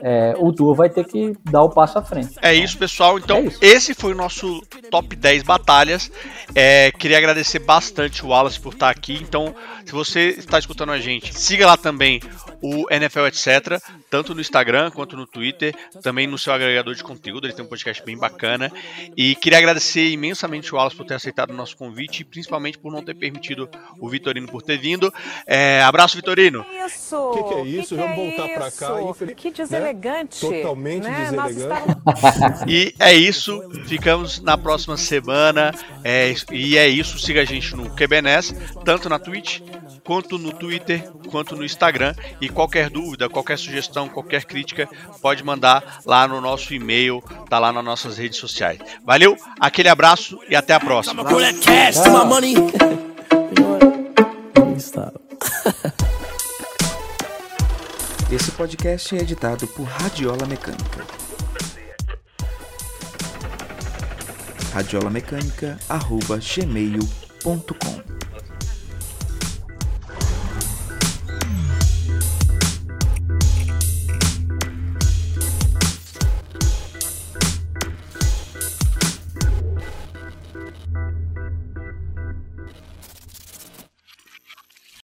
é, o Tua vai ter que dar o passo à frente. É isso, pessoal. Então, é esse foi o nosso top 10 batalhas. É, queria agradecer bastante o Wallace por estar aqui. Então, se você está escutando a gente, siga lá também o NFL Etc, tanto no Instagram quanto no Twitter, também no seu agregador de conteúdo, ele tem um podcast bem bacana. E queria agradecer imensamente o Wallace por ter aceitado o nosso convite e principalmente por não ter permitido o Vitorino por ter vindo. É, abraço, Vitorino. Isso. O que, que é isso? Que Vamos que voltar é pra isso? cá. infeliz- Que deselegante. Totalmente né? Deselegante. estávamos- E é isso, ficamos na próxima semana. É, e é isso, siga a gente no QBNS, tanto na Twitch, quanto no Twitter, quanto no Instagram. E qualquer dúvida, qualquer sugestão, qualquer crítica, pode mandar lá no nosso e-mail, tá lá nas nossas redes sociais. Valeu, aquele abraço e até a próxima. Esse podcast é editado por Radiola Mecânica. radiolamecânica.gmail.com